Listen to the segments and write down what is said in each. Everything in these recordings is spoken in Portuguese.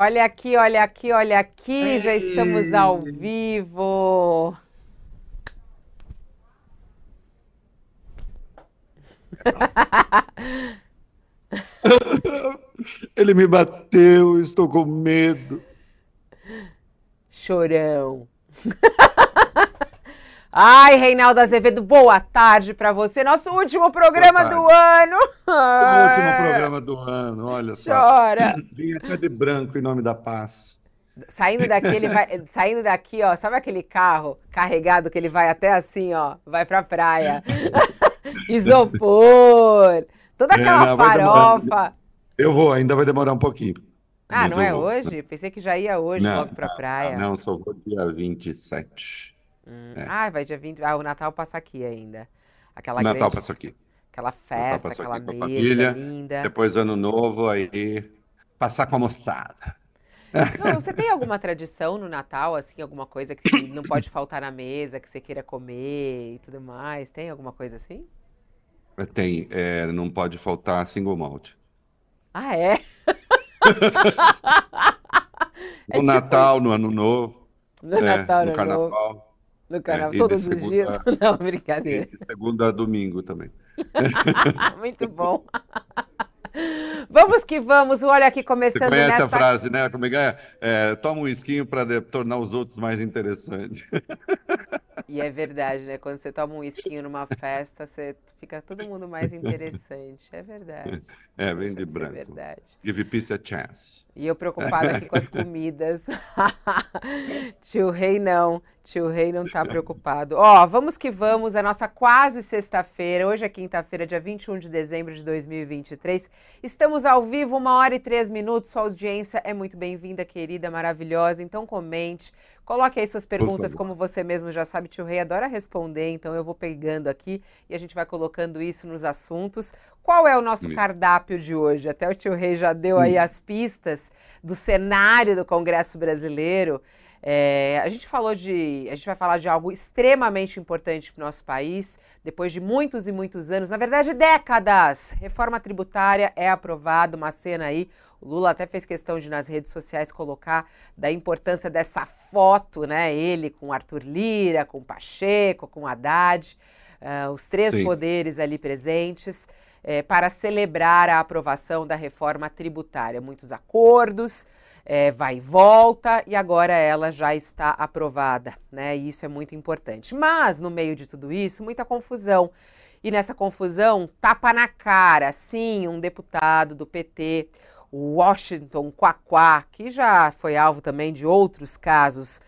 Olha aqui, olha aqui, olha aqui, já estamos ao vivo. Ele me bateu, estou com medo. Chorão. Ai, Reinaldo Azevedo, boa tarde para você. Nosso último programa do ano. O último programa do ano, olha só. Chora. Vim até de branco em nome da paz. Saindo daqui, ele vai. Saindo daqui, ó, sabe aquele carro carregado que ele vai até assim, ó, vai pra praia. Isopor, toda é, aquela é, farofa. Eu vou, ainda vai demorar um pouquinho. Ah, não é hoje? Pensei que já ia hoje não, logo pra praia. Não, só vou dia 27. Hum. É. Ah, vai dia 20. Ah, o Natal passa aqui ainda. Aquela Natal grande... passa aqui. Aquela festa, aquela mesa família, linda. Depois ano novo, aí passar com a moçada. Não, você tem alguma tradição no Natal, assim, alguma coisa que não pode faltar na mesa, que você queira comer e tudo mais? Tem alguma coisa assim? Tem, é, não pode faltar single malt. Ah, é? no é Natal, tipo... no Ano Novo. No é, Natal, no, no Carnaval. Novo. No canal, é, todos os dias? Não, brincadeira. segunda a domingo também. Muito bom. Vamos que vamos, olha aqui começando Você conhece nessa... a frase, né? Como é que é? é toma um esquinho para tornar os outros mais interessantes. E é verdade, né? Quando você toma um esquinho numa festa, você fica todo mundo mais interessante. É verdade. É, vem de branco. É verdade. Give peace a chance. E eu preocupada aqui com as comidas. Tio Rei não. Tio Rei não tá preocupado. Ó, vamos que vamos, a nossa quase sexta-feira. Hoje é quinta-feira, dia 21 de dezembro de 2023. Estamos ao vivo, uma hora e três minutos. Sua audiência é muito bem-vinda, querida, maravilhosa. Então comente, coloque aí suas perguntas, como você mesmo já sabe. Tio Rei adora responder, então eu vou pegando aqui e a gente vai colocando isso nos assuntos. Qual é o nosso cardápio de hoje? Até o tio Rei já deu aí hum. as pistas do cenário do Congresso Brasileiro. É, a gente falou de. A gente vai falar de algo extremamente importante para o nosso país, depois de muitos e muitos anos, na verdade, décadas. Reforma tributária é aprovada, uma cena aí. O Lula até fez questão de nas redes sociais colocar da importância dessa foto, né? Ele com Arthur Lira, com Pacheco, com Haddad, uh, os três Sim. poderes ali presentes, é, para celebrar a aprovação da reforma tributária. Muitos acordos é, vai e volta e agora ela já está aprovada, né? E isso é muito importante. Mas no meio de tudo isso, muita confusão. E nessa confusão, tapa na cara, sim, um deputado do PT, o Washington Quaquá, que já foi alvo também de outros casos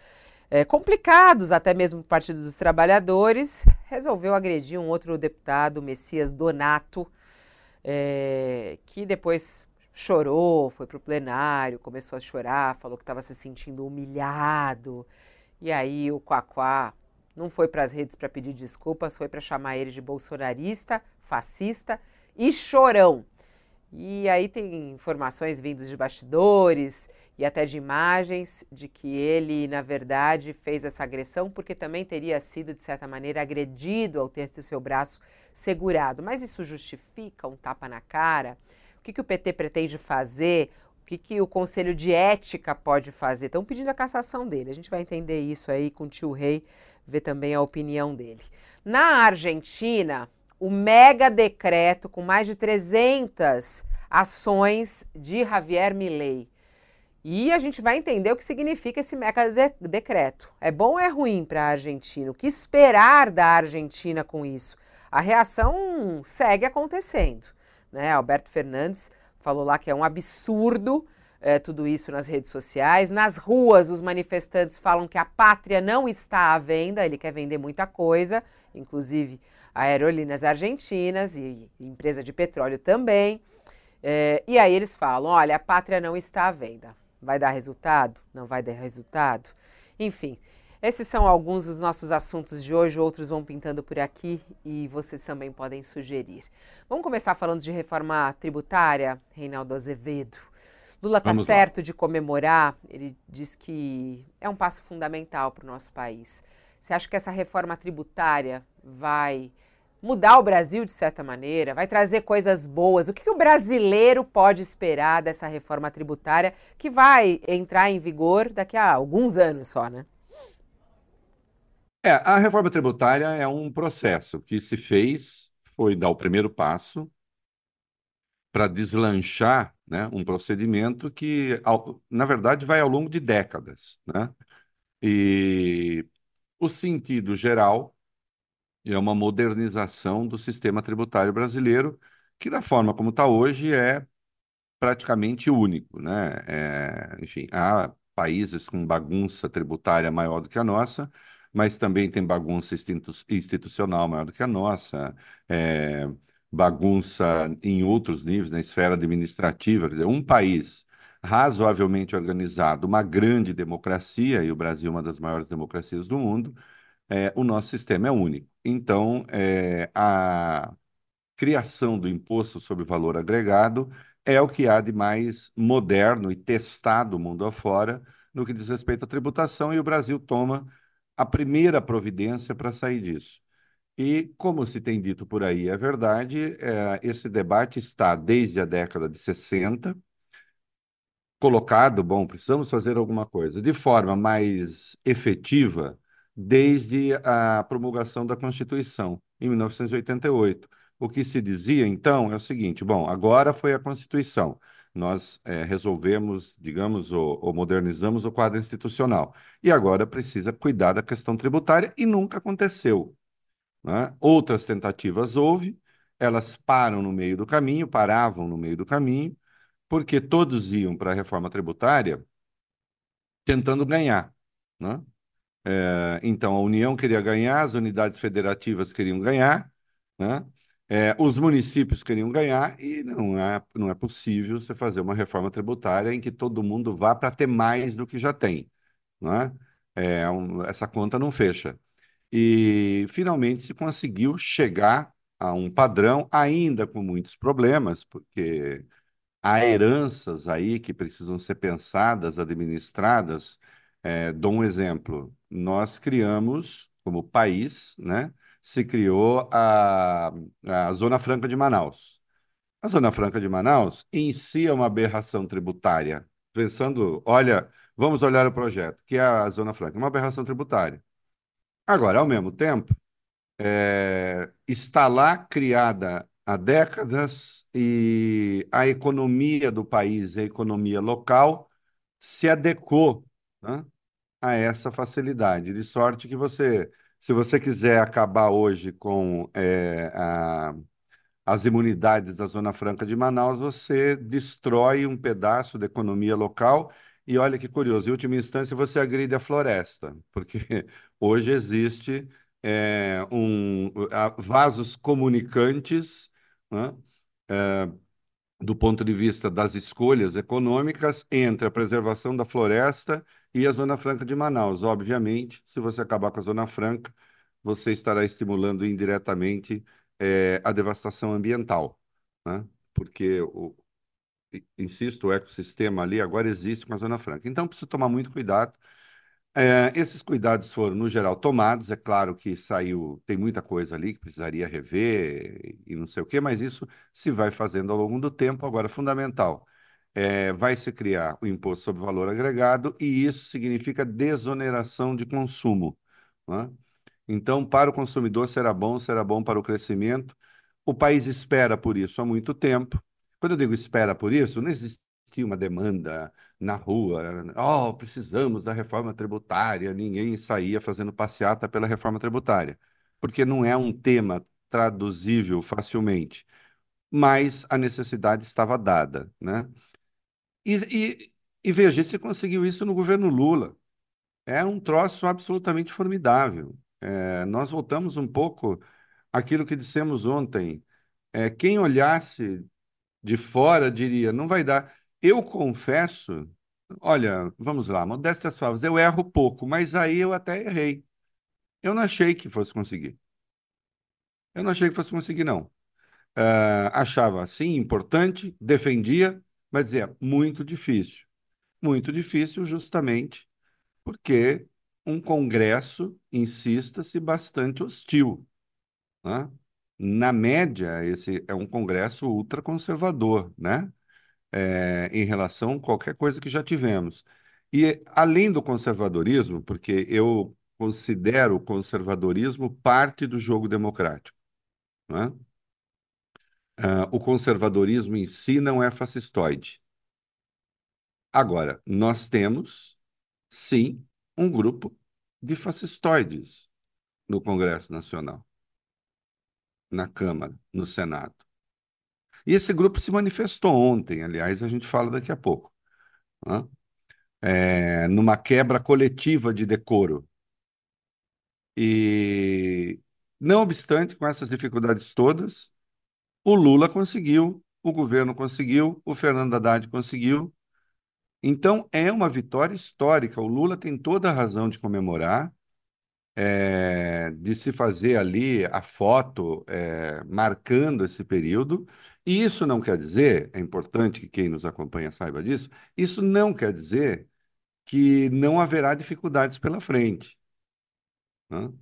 é, complicados, até mesmo do Partido dos Trabalhadores, resolveu agredir um outro deputado, Messias Donato, é, que depois chorou, foi para o plenário, começou a chorar, falou que estava se sentindo humilhado. E aí o Quaquá não foi para as redes para pedir desculpas, foi para chamar ele de bolsonarista, fascista e chorão. E aí tem informações vindas de bastidores e até de imagens de que ele, na verdade, fez essa agressão porque também teria sido, de certa maneira, agredido ao ter seu braço segurado. Mas isso justifica um tapa na cara? O que, que o PT pretende fazer? O que, que o Conselho de Ética pode fazer? Estão pedindo a cassação dele. A gente vai entender isso aí com o tio Rei, ver também a opinião dele. Na Argentina, o mega decreto com mais de 300 ações de Javier Milei. E a gente vai entender o que significa esse mega de decreto. É bom ou é ruim para a Argentina? O que esperar da Argentina com isso? A reação segue acontecendo. Né? Alberto Fernandes falou lá que é um absurdo é, tudo isso nas redes sociais. Nas ruas, os manifestantes falam que a pátria não está à venda, ele quer vender muita coisa, inclusive aerolíneas argentinas e empresa de petróleo também. É, e aí eles falam: olha, a pátria não está à venda. Vai dar resultado? Não vai dar resultado? Enfim, esses são alguns dos nossos assuntos de hoje, outros vão pintando por aqui e vocês também podem sugerir. Vamos começar falando de reforma tributária, Reinaldo Azevedo. Lula está certo lá. de comemorar, ele diz que é um passo fundamental para o nosso país. Você acha que essa reforma tributária vai mudar o Brasil de certa maneira, vai trazer coisas boas. O que, que o brasileiro pode esperar dessa reforma tributária que vai entrar em vigor daqui a alguns anos só, né? É, a reforma tributária é um processo que se fez, foi dar o primeiro passo para deslanchar né, um procedimento que, na verdade, vai ao longo de décadas. Né? E o sentido geral é uma modernização do sistema tributário brasileiro, que, da forma como está hoje, é praticamente único. Né? É, enfim, há países com bagunça tributária maior do que a nossa, mas também tem bagunça institu institucional maior do que a nossa, é, bagunça em outros níveis, na esfera administrativa. Quer dizer, um país razoavelmente organizado, uma grande democracia, e o Brasil é uma das maiores democracias do mundo, é, o nosso sistema é único. Então, é, a criação do imposto sobre valor agregado é o que há de mais moderno e testado mundo afora no que diz respeito à tributação, e o Brasil toma a primeira providência para sair disso. E, como se tem dito por aí, é verdade, é, esse debate está desde a década de 60, colocado, bom, precisamos fazer alguma coisa, de forma mais efetiva desde a promulgação da Constituição, em 1988. O que se dizia, então, é o seguinte: bom, agora foi a Constituição, nós é, resolvemos, digamos, ou, ou, modernizamos o quadro institucional. E agora precisa cuidar da questão tributária, e nunca aconteceu. Né? Outras tentativas houve, elas param no meio do caminho, paravam no meio do caminho, porque todos iam para a reforma tributária tentando ganhar. Né? É, então, a União queria ganhar, as unidades federativas queriam ganhar, né? É, os municípios queriam ganhar e não é, não é possível você fazer uma reforma tributária em que todo mundo vá para ter mais do que já tem. Não é? É, um, essa conta não fecha. E finalmente se conseguiu chegar a um padrão, ainda com muitos problemas, porque há heranças aí que precisam ser pensadas, administradas. É, dou um exemplo. Nós criamos, como país, né? se criou a, a Zona Franca de Manaus. A Zona Franca de Manaus em si é uma aberração tributária. Pensando, olha, vamos olhar o projeto, que é a Zona Franca, uma aberração tributária. Agora, ao mesmo tempo, é, está lá criada há décadas e a economia do país, a economia local, se adequou né, a essa facilidade, de sorte que você se você quiser acabar hoje com é, a, as imunidades da Zona Franca de Manaus, você destrói um pedaço da economia local. E olha que curioso, em última instância, você agride a floresta, porque hoje existe é, um, vasos comunicantes né, é, do ponto de vista das escolhas econômicas entre a preservação da floresta e a Zona Franca de Manaus. Obviamente, se você acabar com a Zona Franca, você estará estimulando indiretamente é, a devastação ambiental, né? porque, o, insisto, o ecossistema ali agora existe com a Zona Franca. Então, precisa tomar muito cuidado. É, esses cuidados foram, no geral, tomados. É claro que saiu, tem muita coisa ali que precisaria rever e não sei o quê, mas isso se vai fazendo ao longo do tempo. Agora, fundamental é, vai se criar o imposto sobre valor agregado e isso significa desoneração de consumo. Né? Então, para o consumidor será bom, será bom para o crescimento. O país espera por isso há muito tempo. Quando eu digo espera por isso, não existia uma demanda na rua, oh, precisamos da reforma tributária, ninguém saía fazendo passeata pela reforma tributária, porque não é um tema traduzível facilmente, mas a necessidade estava dada, né? E, e, e veja, se conseguiu isso no governo Lula. É um troço absolutamente formidável. É, nós voltamos um pouco àquilo que dissemos ontem. É, quem olhasse de fora diria, não vai dar. Eu confesso, olha, vamos lá, modéstias favas, eu erro pouco, mas aí eu até errei. Eu não achei que fosse conseguir. Eu não achei que fosse conseguir, não. Uh, achava, sim, importante, defendia, mas dizia, muito difícil. Muito difícil justamente porque um Congresso, insista-se, bastante hostil. Né? na média, esse é um Congresso ultraconservador, né? É, em relação a qualquer coisa que já tivemos. E além do conservadorismo, porque eu considero o conservadorismo parte do jogo democrático, né? Uh, o conservadorismo em si não é fascistoide. Agora, nós temos, sim, um grupo de fascistoides no Congresso Nacional, na Câmara, no Senado. E esse grupo se manifestou ontem, aliás, a gente fala daqui a pouco, né? é, numa quebra coletiva de decoro. E, não obstante, com essas dificuldades todas, o Lula conseguiu, o governo conseguiu, o Fernando Haddad conseguiu. Então, é uma vitória histórica. O Lula tem toda a razão de comemorar, é, de se fazer ali a foto é, marcando esse período. E isso não quer dizer, é importante que quem nos acompanha saiba disso, isso não quer dizer que não haverá dificuldades pela frente. Né?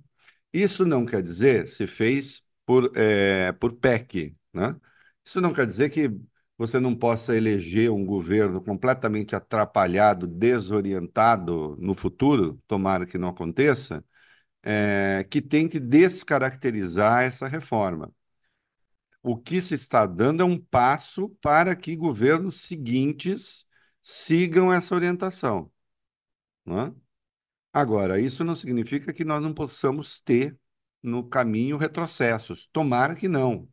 Isso não quer dizer se fez por, é, por PEC, né? Isso não quer dizer que você não possa eleger um governo completamente atrapalhado, desorientado no futuro, tomara que não aconteça, é, que tente descaracterizar essa reforma. O que se está dando é um passo para que governos seguintes sigam essa orientação. É? Agora, isso não significa que nós não possamos ter no caminho retrocessos. Tomara que não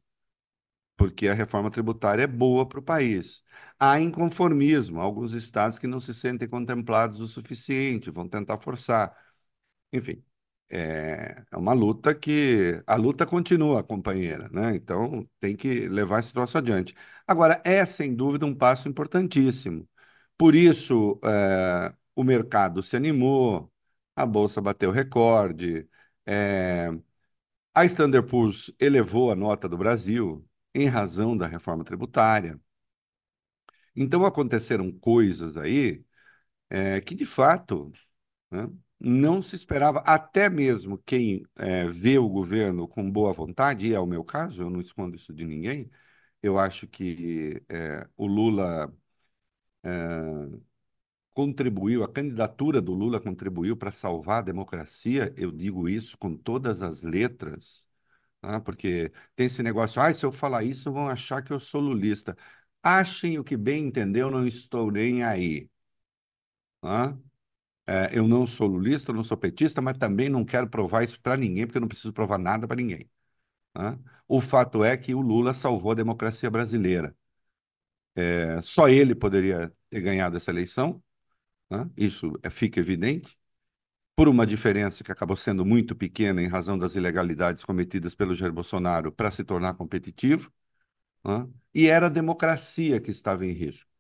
porque a reforma tributária é boa para o país. Há inconformismo, alguns estados que não se sentem contemplados o suficiente, vão tentar forçar. Enfim, é, é uma luta que a luta continua, companheira, né? Então tem que levar esse troço adiante. Agora, é sem dúvida um passo importantíssimo. Por isso, é, o mercado se animou, a bolsa bateu recorde, é, a Standard Poor's elevou a nota do Brasil, em razão da reforma tributária. Então aconteceram coisas aí é, que, de fato, né, não se esperava, até mesmo quem é, vê o governo com boa vontade, e é o meu caso, eu não escondo isso de ninguém, eu acho que é, o Lula é, contribuiu, a candidatura do Lula contribuiu para salvar a democracia, eu digo isso com todas as letras, né? porque tem esse negócio, ah, se eu falar isso, vão achar que eu sou lulista. Achem o que bem entendeu, não estou nem aí. Né? É, eu não sou lulista, não sou petista, mas também não quero provar isso para ninguém, porque eu não preciso provar nada para ninguém. Né? O fato é que o Lula salvou a democracia brasileira. É, só ele poderia ter ganhado essa eleição, isso é, fica evidente por uma diferença que acabou sendo muito pequena em razão das ilegalidades cometidas pelo Jair Bolsonaro para se tornar competitivo, né? e era a democracia que estava em risco.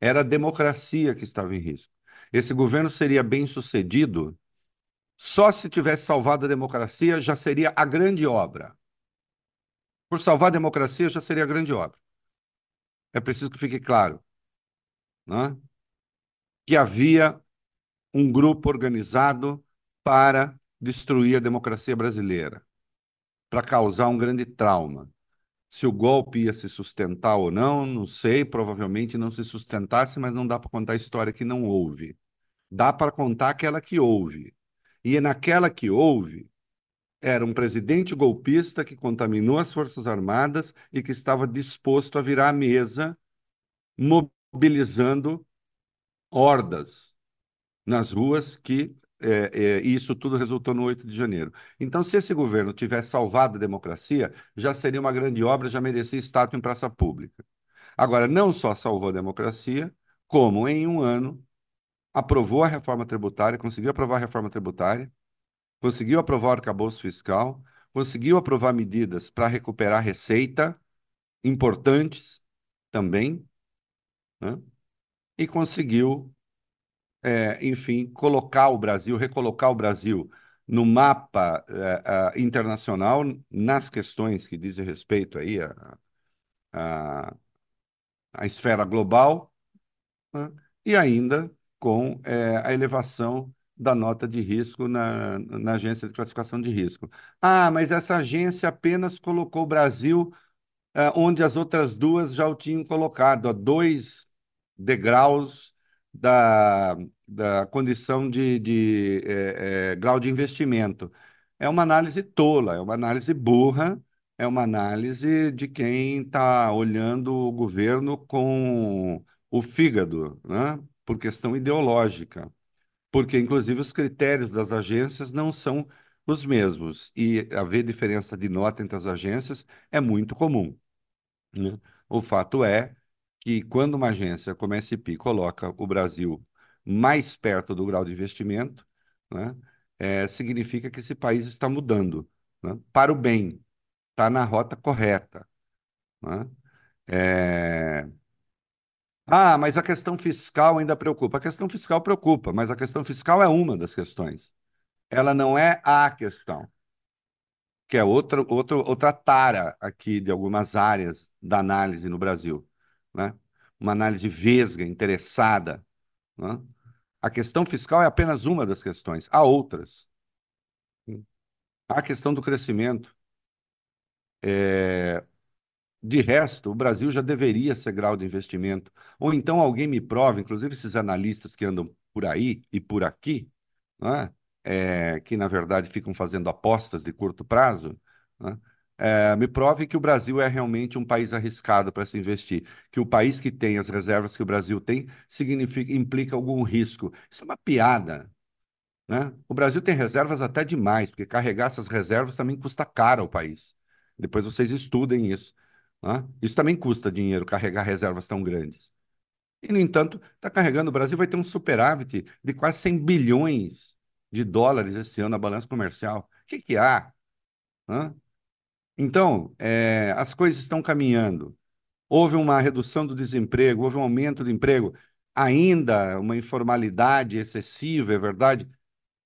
Era a democracia que estava em risco. Esse governo seria bem sucedido só se tivesse salvado a democracia, já seria a grande obra. Por salvar a democracia, já seria a grande obra. É preciso que fique claro né? que havia um grupo organizado para destruir a democracia brasileira, para causar um grande trauma. Se o golpe ia se sustentar ou não, não sei, provavelmente não se sustentasse, mas não dá para contar a história que não houve. Dá para contar aquela que houve. E naquela que houve, era um presidente golpista que contaminou as Forças Armadas e que estava disposto a virar a mesa, mobilizando hordas nas ruas que é, é, isso tudo resultou no 8 de janeiro. Então, se esse governo tivesse salvado a democracia, já seria uma grande obra, já merecia estátua em praça pública. Agora, não só salvou a democracia, como em um ano aprovou a reforma tributária, conseguiu aprovar a reforma tributária, conseguiu aprovar o arcabouço fiscal, conseguiu aprovar medidas para recuperar receita importantes também, né? e conseguiu é, enfim, colocar o Brasil, recolocar o Brasil no mapa é, internacional nas questões que dizem respeito aí à, à, à esfera global, né? e ainda com é, a elevação da nota de risco na, na agência de classificação de risco. Ah, mas essa agência apenas colocou o Brasil é, onde as outras duas já o tinham colocado, a dois degraus da, da condição de, de é, é, grau de investimento. É uma análise tola, é uma análise burra, é uma análise de quem está olhando o governo com o fígado, né? por questão ideológica. Porque, inclusive, os critérios das agências não são os mesmos. E haver diferença de nota entre as agências é muito comum. Né? O fato é que quando uma agência como a SP coloca o Brasil mais perto do grau de investimento, né, é, significa que esse país está mudando né, para o bem, está na rota correta. Né? É... Ah, mas a questão fiscal ainda preocupa. A questão fiscal preocupa, mas a questão fiscal é uma das questões. Ela não é a questão que é outra, outra, outra tara aqui de algumas áreas da análise no Brasil. Né? Uma análise vesga, interessada. Né? A questão fiscal é apenas uma das questões, há outras. Há a questão do crescimento. É... De resto, o Brasil já deveria ser grau de investimento. Ou então alguém me prova, inclusive esses analistas que andam por aí e por aqui, né? é, que na verdade ficam fazendo apostas de curto prazo, né? É, me prove que o Brasil é realmente um país arriscado para se investir, que o país que tem as reservas que o Brasil tem significa implica algum risco. Isso é uma piada. Né? O Brasil tem reservas até demais, porque carregar essas reservas também custa caro ao país. Depois vocês estudem isso. Né? Isso também custa dinheiro, carregar reservas tão grandes. E, no entanto, está carregando, o Brasil vai ter um superávit de quase 100 bilhões de dólares esse ano na balança comercial. O que, que há? Hã? Então, é, as coisas estão caminhando. Houve uma redução do desemprego, houve um aumento do emprego, ainda uma informalidade excessiva, é verdade?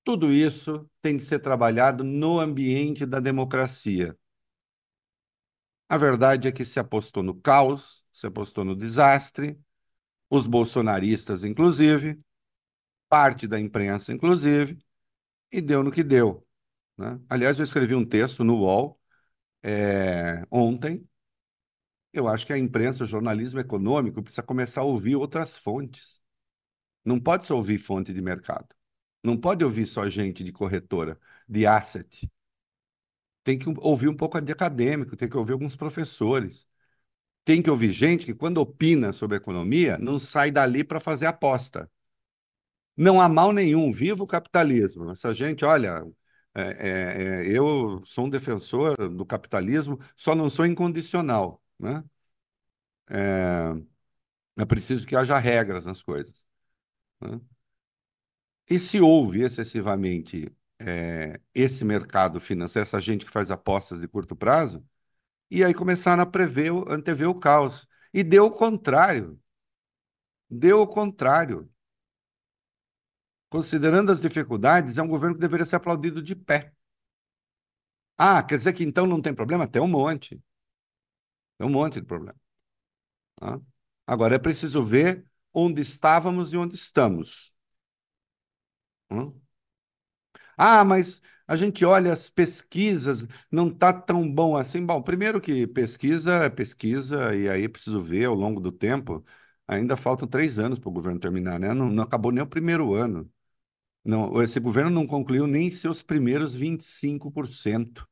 Tudo isso tem de ser trabalhado no ambiente da democracia. A verdade é que se apostou no caos, se apostou no desastre, os bolsonaristas, inclusive, parte da imprensa, inclusive, e deu no que deu. Né? Aliás, eu escrevi um texto no UOL é, ontem. Eu acho que a imprensa, o jornalismo econômico, precisa começar a ouvir outras fontes. Não pode só ouvir fonte de mercado. Não pode ouvir só gente de corretora, de asset. Tem que ouvir um pouco de acadêmico, tem que ouvir alguns professores. Tem que ouvir gente que, quando opina sobre economia, não sai dali para fazer aposta. Não há mal nenhum, viva o capitalismo. Essa gente, olha, é, é, é, eu sou um defensor do capitalismo, só não sou incondicional. Né? É, é preciso que haja regras nas coisas. Né? E se houve excessivamente é, esse mercado financeiro, essa gente que faz apostas de curto prazo, e aí começaram a prever, antever o caos. E deu o contrário. Deu o contrário considerando as dificuldades, é um governo que deveria ser aplaudido de pé. Ah, quer dizer que então não tem problema? Tem um monte. Tem um monte de problema. Ah. Agora é preciso ver onde estávamos e onde estamos. Hum? Ah, mas a gente olha as pesquisas, não está tão bom assim. Bom, primeiro que pesquisa é pesquisa, e aí preciso ver ao longo do tempo. Ainda faltam três anos para o governo terminar, né? Não, não acabou nem o primeiro ano. Não, esse governo não concluiu nem seus primeiros 25%.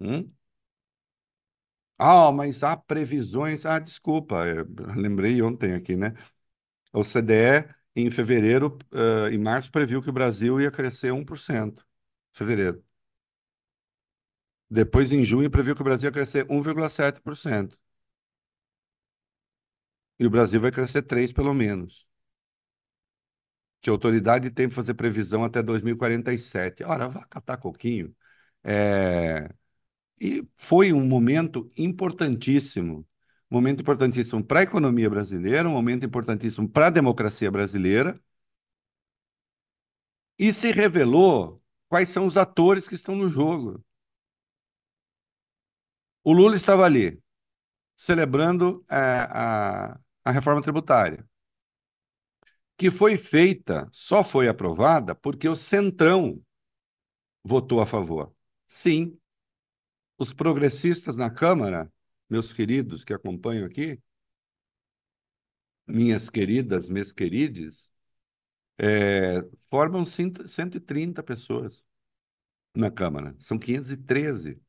Hum? Ah, mas há previsões. Ah, desculpa, lembrei ontem aqui, né? O CDE, em fevereiro, uh, em março, previu que o Brasil ia crescer 1%. Fevereiro. Depois, em junho, previu que o Brasil ia crescer 1,7%. E o Brasil vai crescer 3% pelo menos que autoridade tem para fazer previsão até 2047. Ora, vá catar coquinho. É... E foi um momento importantíssimo, momento importantíssimo para a economia brasileira, um momento importantíssimo para a democracia brasileira, e se revelou quais são os atores que estão no jogo. O Lula estava ali, celebrando a, é, a, a reforma tributária. Que foi feita, só foi aprovada porque o Centrão votou a favor. Sim, os progressistas na Câmara, meus queridos que acompanham aqui, minhas queridas, meus queridos, é, formam 130 pessoas na Câmara. São 513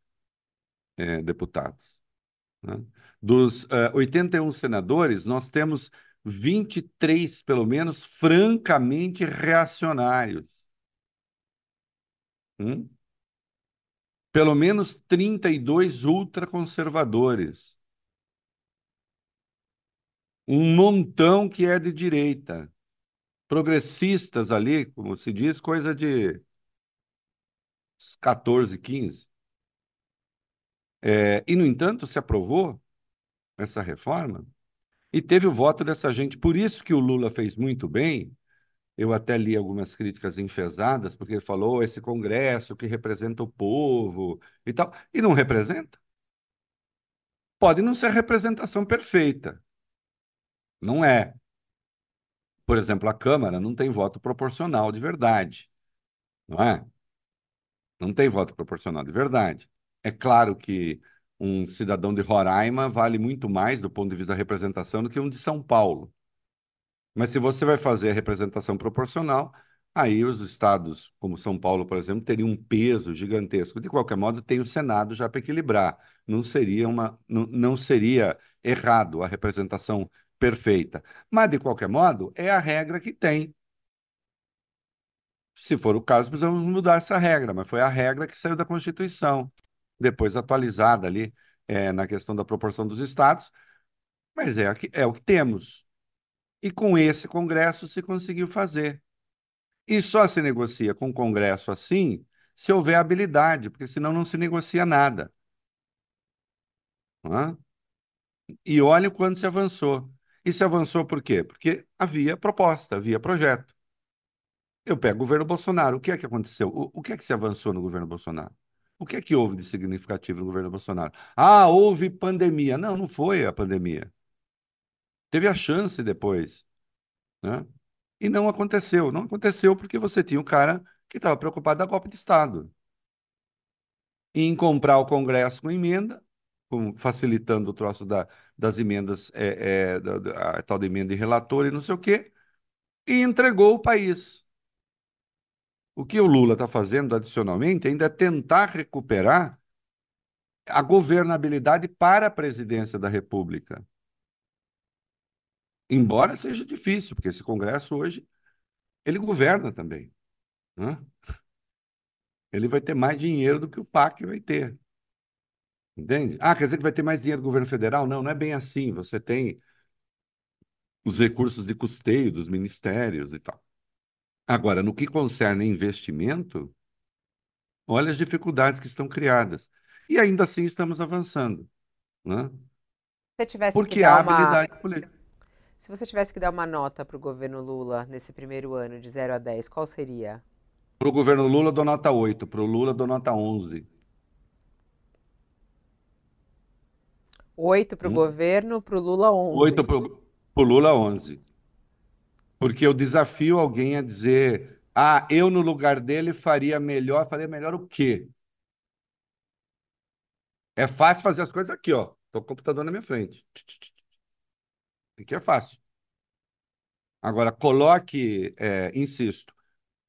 é, deputados. Né? Dos uh, é, 81 senadores, nós temos 23, pelo menos, francamente reacionários. Hum? Pelo menos 32 ultraconservadores. Um montão que é de direita. Progressistas ali, como se diz, coisa de 14, 15. É, e, no entanto, se aprovou essa reforma e teve o voto dessa gente. Por isso que o Lula fez muito bem. Eu até li algumas críticas enfesadas, porque ele falou esse Congresso que representa o povo e tal. E não representa. Pode não ser a representação perfeita. Não é. Por exemplo, a Câmara não tem voto proporcional de verdade. Não é? Não tem voto proporcional de verdade. É claro que um cidadão de Roraima vale muito mais do ponto de vista da representação do que um de São Paulo. Mas se você vai fazer a representação proporcional, aí os estados, como São Paulo, por exemplo, teriam um peso gigantesco. De qualquer modo, tem o Senado já para equilibrar. Não seria uma, não, não seria errado a representação perfeita. Mas, de qualquer modo, é a regra que tem. Se for o caso, precisamos mudar essa regra, mas foi a regra que saiu da Constituição, depois atualizada ali é, na questão da proporção dos estados, mas é, é o que temos. E com esse Congresso se conseguiu fazer. E só se negocia com o Congresso assim se houver habilidade, porque senão não se negocia nada. E olha quando se avançou. E se avançou por quê? Porque havia proposta, havia projeto. Eu pego o governo Bolsonaro. O que é que aconteceu? O, o que é que se avançou no governo Bolsonaro? O que é que houve de significativo no governo Bolsonaro? Ah, houve pandemia. Não, não foi a pandemia. Teve a chance depois. Né? E não aconteceu. Não aconteceu porque você tinha um cara que estava preocupado da golpe de Estado. Em comprar o Congresso com emenda, com, facilitando o troço da, das emendas, é, é, da, da, a tal de emenda de relator e não sei o quê, e entregou o país. O que o Lula está fazendo adicionalmente ainda é tentar recuperar a governabilidade para a presidência da República. Embora seja difícil, porque esse Congresso hoje ele governa também. Né? Ele vai ter mais dinheiro do que o PAC vai ter. Entende? Ah, quer dizer que vai ter mais dinheiro do governo federal? Não, não é bem assim. Você tem os recursos de custeio dos ministérios e tal. Agora, no que concerne investimento, olha as dificuldades que estão criadas. E ainda assim estamos avançando. Né? Se tivesse Porque que dar há habilidade uma... política. Se você tivesse que dar uma nota para o governo Lula nesse primeiro ano, de 0 a 10, qual seria? Para o governo Lula, dou nota 8. Para o Lula, dou nota 11. 8 para o hum? governo, para o Lula 11. 8 para o Lula 11. Porque eu desafio alguém a dizer: ah, eu no lugar dele faria melhor. Faria melhor o quê? É fácil fazer as coisas aqui, ó. Estou com o computador na minha frente. Aqui é fácil. Agora, coloque, é, insisto,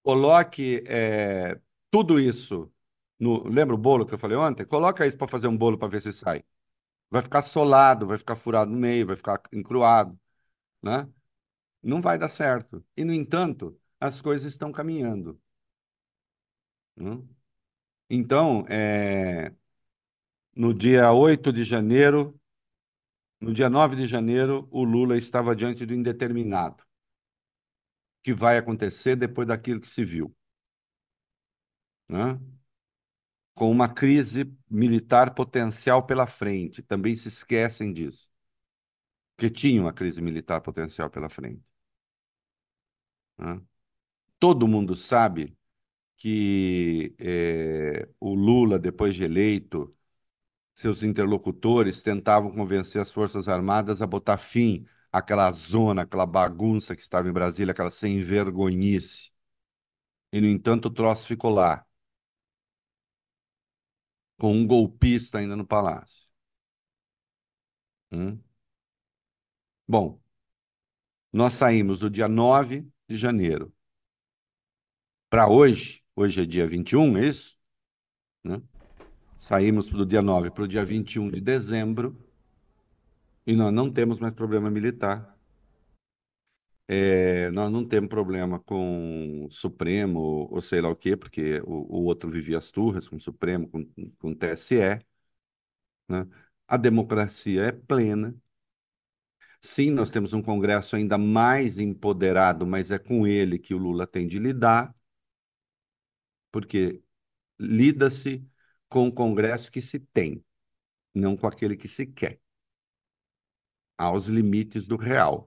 coloque é, tudo isso no. Lembra o bolo que eu falei ontem? Coloca isso para fazer um bolo para ver se sai vai ficar solado, vai ficar furado no meio, vai ficar encruado, né? Não vai dar certo. E, no entanto, as coisas estão caminhando. Né? Então, é, no dia 8 de janeiro, no dia 9 de janeiro, o Lula estava diante do indeterminado, que vai acontecer depois daquilo que se viu. Né? com uma crise militar potencial pela frente. Também se esquecem disso. Porque tinha uma crise militar potencial pela frente. Né? Todo mundo sabe que é, o Lula, depois de eleito, seus interlocutores tentavam convencer as Forças Armadas a botar fim aquela zona, aquela bagunça que estava em Brasília, aquela sem vergonhice. E, no entanto, o troço ficou lá, com um golpista ainda no palácio. Hum? Bom, nós saímos do dia 9 de janeiro para hoje, hoje é dia 21, é isso? Né? Saímos do dia 9 para o dia 21 de dezembro e nós não temos mais problema militar. É, nós não temos problema com Supremo ou sei lá o quê, porque o, o outro vivia as turras com o Supremo, com, com o TSE. Né? A democracia é plena. Sim, nós temos um Congresso ainda mais empoderado, mas é com ele que o Lula tem de lidar, porque lida-se com o Congresso que se tem, não com aquele que se quer, aos limites do real,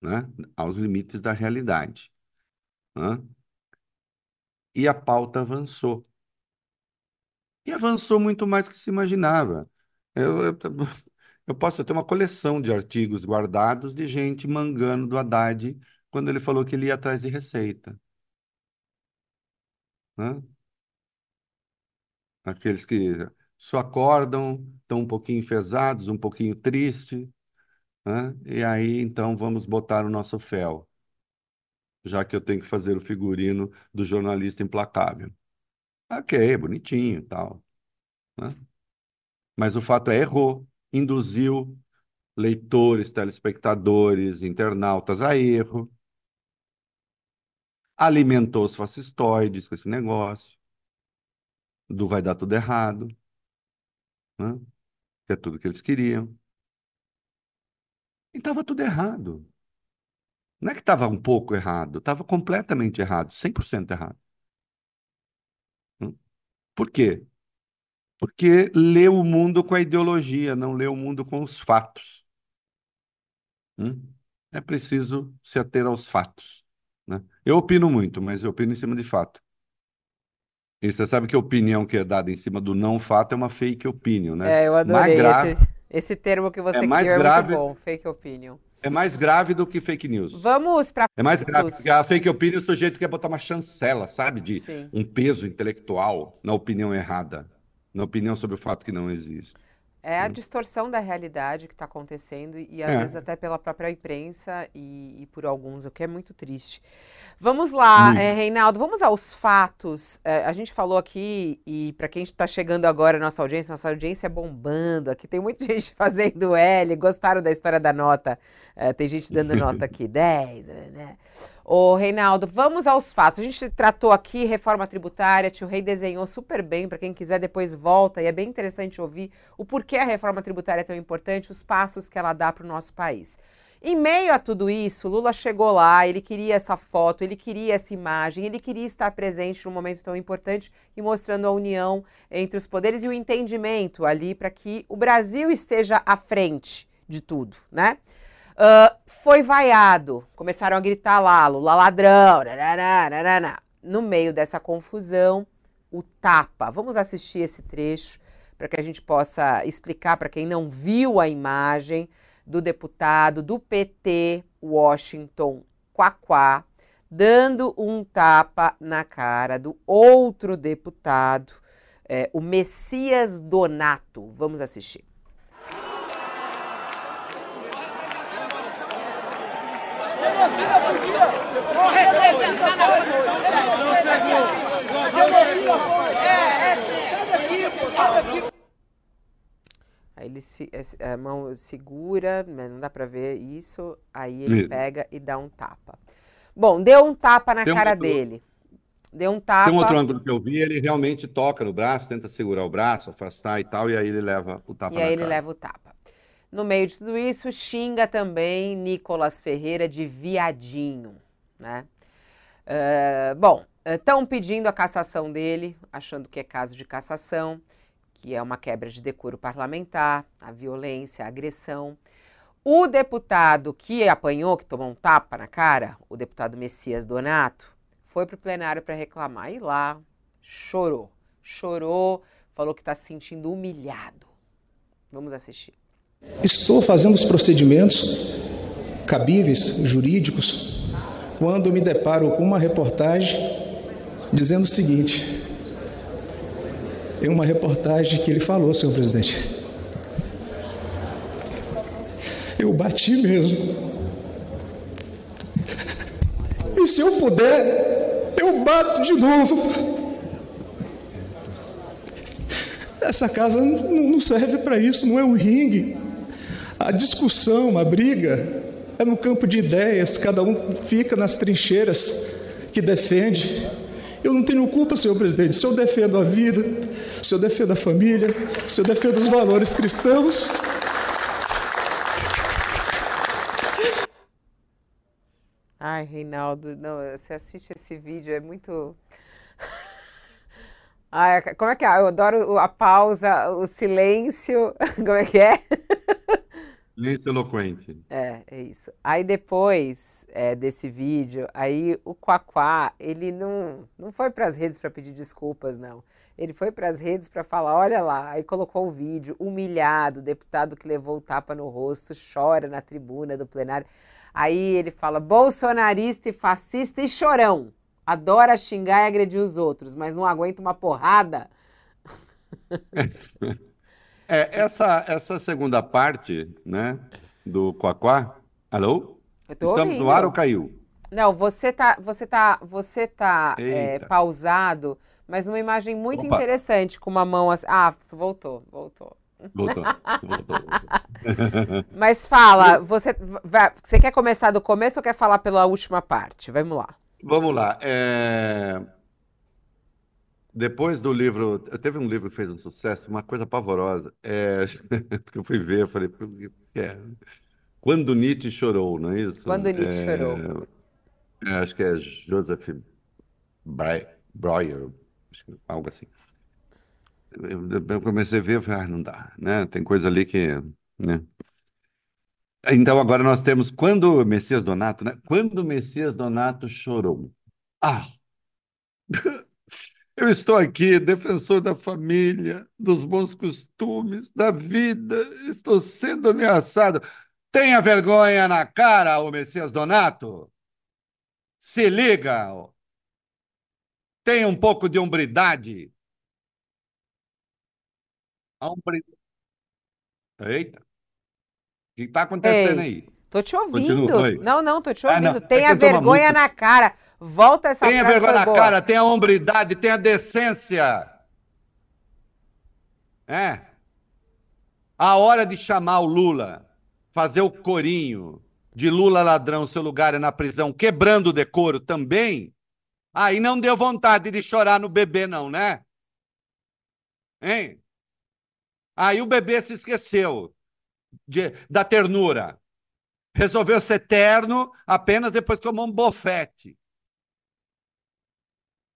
né? aos limites da realidade. Né? E a pauta avançou. E avançou muito mais do que se imaginava. Eu, eu, eu posso ter uma coleção de artigos guardados de gente mangando do Haddad quando ele falou que ele ia atrás de receita. Né? Aqueles que só acordam, estão um pouquinho enfesados, um pouquinho tristes, né? E aí, então, vamos botar o nosso fel, já que eu tenho que fazer o figurino do jornalista implacável. Ok, bonitinho tal. Né? Mas o fato é, errou, induziu leitores, telespectadores, internautas a erro, alimentou os fascistoides com esse negócio, do vai dar tudo errado, né? que é tudo que eles queriam. E estava tudo errado. Não é que estava um pouco errado, estava completamente errado, 100% errado. Hum? Por quê? Porque lê o mundo com a ideologia, não lê o mundo com os fatos. Hum? É preciso se ater aos fatos. Né? Eu opino muito, mas eu opino em cima de fato. E você sabe que a opinião que é dada em cima do não fato é uma fake opinion, né? É, eu adorei mais grave, esse, esse termo que você é mais criou, grave, é muito bom, fake opinion. É mais grave do que fake news. Vamos para É mais grave, porque a fake opinion o sujeito quer botar uma chancela, sabe? De Sim. um peso intelectual na opinião errada, na opinião sobre o fato que não existe. É a hum. distorção da realidade que está acontecendo e às é. vezes até pela própria imprensa e, e, por alguns, o que é muito triste. Vamos lá, é, Reinaldo, vamos aos fatos. É, a gente falou aqui, e para quem está chegando agora, nossa audiência, nossa audiência é bombando aqui, tem muita gente fazendo L, gostaram da história da nota. É, tem gente dando nota aqui, 10, né? Ô, Reinaldo, vamos aos fatos. A gente tratou aqui reforma tributária, tio Rei desenhou super bem, para quem quiser depois volta, e é bem interessante ouvir o porquê a reforma tributária é tão importante, os passos que ela dá para o nosso país. Em meio a tudo isso, Lula chegou lá, ele queria essa foto, ele queria essa imagem, ele queria estar presente num momento tão importante e mostrando a união entre os poderes e o entendimento ali para que o Brasil esteja à frente de tudo, né? Uh, foi vaiado, começaram a gritar lá, Lula ladrão, no meio dessa confusão, o tapa. Vamos assistir esse trecho para que a gente possa explicar para quem não viu a imagem do deputado do PT, Washington Quaquá, dando um tapa na cara do outro deputado, é, o Messias Donato. Vamos assistir. Genocida podia não representar na É, é, Aí ele se, a mão segura, mas não dá para ver isso. Aí ele pega e dá um tapa. Bom, deu um tapa na Tem cara um dele. Deu um tapa. Tem um outro ângulo que eu vi, ele realmente toca no braço, tenta segurar o braço, afastar e tal, e aí ele leva o tapa e na cara. E aí ele leva o tapa. No meio de tudo isso, xinga também Nicolas Ferreira de viadinho, né? Uh, bom, estão pedindo a cassação dele, achando que é caso de cassação, que é uma quebra de decoro parlamentar, a violência, a agressão. O deputado que apanhou, que tomou um tapa na cara, o deputado Messias Donato, foi para o plenário para reclamar e lá chorou. Chorou, falou que está se sentindo humilhado. Vamos assistir. Estou fazendo os procedimentos cabíveis, jurídicos, quando me deparo com uma reportagem dizendo o seguinte: em uma reportagem que ele falou, senhor presidente. Eu bati mesmo. E se eu puder, eu bato de novo. Essa casa não serve para isso, não é um ringue. A discussão, a briga, é no campo de ideias, cada um fica nas trincheiras que defende. Eu não tenho culpa, senhor presidente, se eu defendo a vida, se eu defendo a família, se eu defendo os valores cristãos. Ai, Reinaldo, não, você assiste esse vídeo, é muito. Ai, como é que é? Eu adoro a pausa, o silêncio. Como é que é? Silêncio eloquente. É, é isso. Aí depois é, desse vídeo, aí o Quaquá, ele não, não foi para as redes para pedir desculpas, não. Ele foi para as redes para falar, olha lá, aí colocou o vídeo, humilhado, deputado que levou o tapa no rosto, chora na tribuna do plenário. Aí ele fala, bolsonarista e fascista e chorão. Adora xingar e agredir os outros, mas não aguenta uma porrada. É, essa, essa segunda parte, né, do Quaquá. Alô? Estamos ouvindo. no ar ou caiu? Não, você tá, você tá, você tá é, pausado, mas numa imagem muito Opa. interessante, com uma mão assim. Ah, voltou, voltou. Voltou, voltou. voltou. mas fala, você, você quer começar do começo ou quer falar pela última parte? Vamos lá. Vamos lá. É... Depois do livro, teve um livro que fez um sucesso, uma coisa pavorosa. É, porque eu fui ver, eu falei, é? Quando Nietzsche chorou, não é isso? Quando Nietzsche é, chorou. É, acho que é Joseph Breuer, algo assim. Eu, eu comecei a ver, eu falei, ah, não dá, né? Tem coisa ali que, né? Então agora nós temos quando Messias Donato, né? Quando Messias Donato chorou. Ah! Eu estou aqui, defensor da família, dos bons costumes, da vida. Estou sendo ameaçado. Tenha vergonha na cara, o Messias Donato. Se liga. Tenha um pouco de hombridade. Hombri... Eita. O que está acontecendo Ei, aí? Tô te ouvindo. Não, não, tô te ouvindo. Ah, Tenha é vergonha na cara. Volta essa Tenha vergonha na boa. cara, tenha hombridade, tenha decência. É. A hora de chamar o Lula, fazer o corinho de Lula ladrão, seu lugar é na prisão, quebrando o decoro também. Aí não deu vontade de chorar no bebê, não, né? Hein? Aí o bebê se esqueceu de, da ternura. Resolveu ser terno apenas depois que tomou um bofete.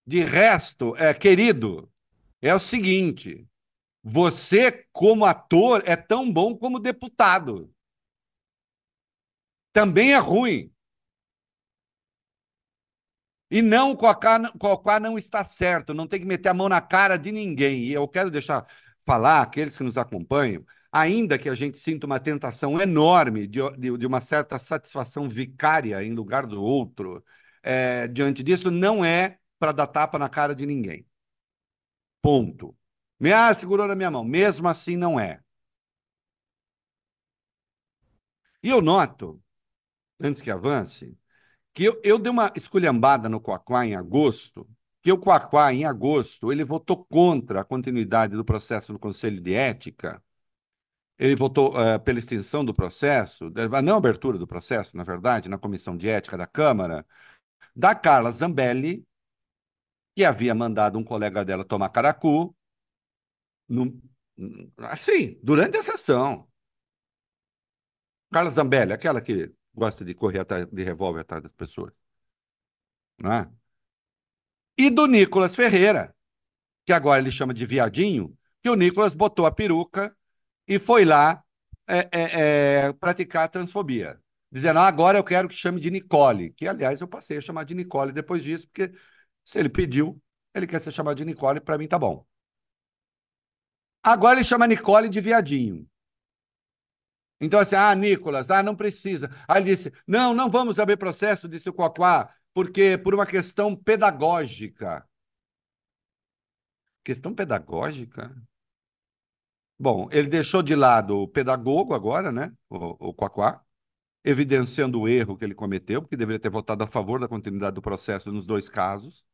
De resto, é, querido, é o seguinte: você, como ator, é tão bom como deputado. Também é ruim. E não, o não está certo, não tem que meter a mão na cara de ninguém. E eu quero deixar falar, aqueles que nos acompanham, ainda que a gente sinta uma tentação enorme de, de, de uma certa satisfação vicária em lugar do outro, é, diante disso, não é para dar tapa na cara de ninguém. Ponto. Ah, segurou na minha mão. Mesmo assim, não é. E eu noto, antes que avance, que eu, eu dei uma esculhambada no Coaquá em agosto, que o Coaquá, em agosto, ele votou contra a continuidade do processo no Conselho de Ética. Ele votou uh, pela extensão do processo, a não abertura do processo, na verdade, na Comissão de Ética da Câmara, da Carla Zambelli, que havia mandado um colega dela tomar caracu, no, assim, durante a sessão. Carla Zambelli, aquela que gosta de correr atrás, de revólver atrás das pessoas. Não é? E do Nicolas Ferreira, que agora ele chama de viadinho, que o Nicolas botou a peruca e foi lá é, é, é, praticar a transfobia. Dizendo, ah, agora eu quero que chame de Nicole, que aliás eu passei a chamar de Nicole depois disso, porque se ele pediu, ele quer ser chamado de Nicole, para mim tá bom. Agora ele chama Nicole de viadinho. Então, assim, ah, Nicolas, ah, não precisa. Aí ele disse: não, não vamos abrir processo, disse o Coquá, porque por uma questão pedagógica. Questão pedagógica? Bom, ele deixou de lado o pedagogo agora, né? O, o evidenciando o erro que ele cometeu, porque deveria ter votado a favor da continuidade do processo nos dois casos.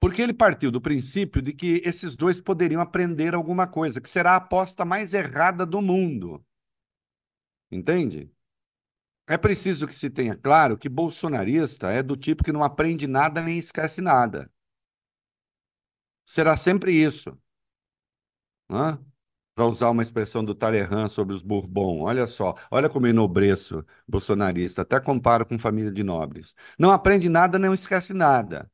Porque ele partiu do princípio de que esses dois poderiam aprender alguma coisa, que será a aposta mais errada do mundo. Entende? É preciso que se tenha claro que bolsonarista é do tipo que não aprende nada nem esquece nada. Será sempre isso. Para usar uma expressão do Talleyrand sobre os Bourbon, olha só, olha como enobreço bolsonarista, até comparo com família de nobres. Não aprende nada, não esquece nada.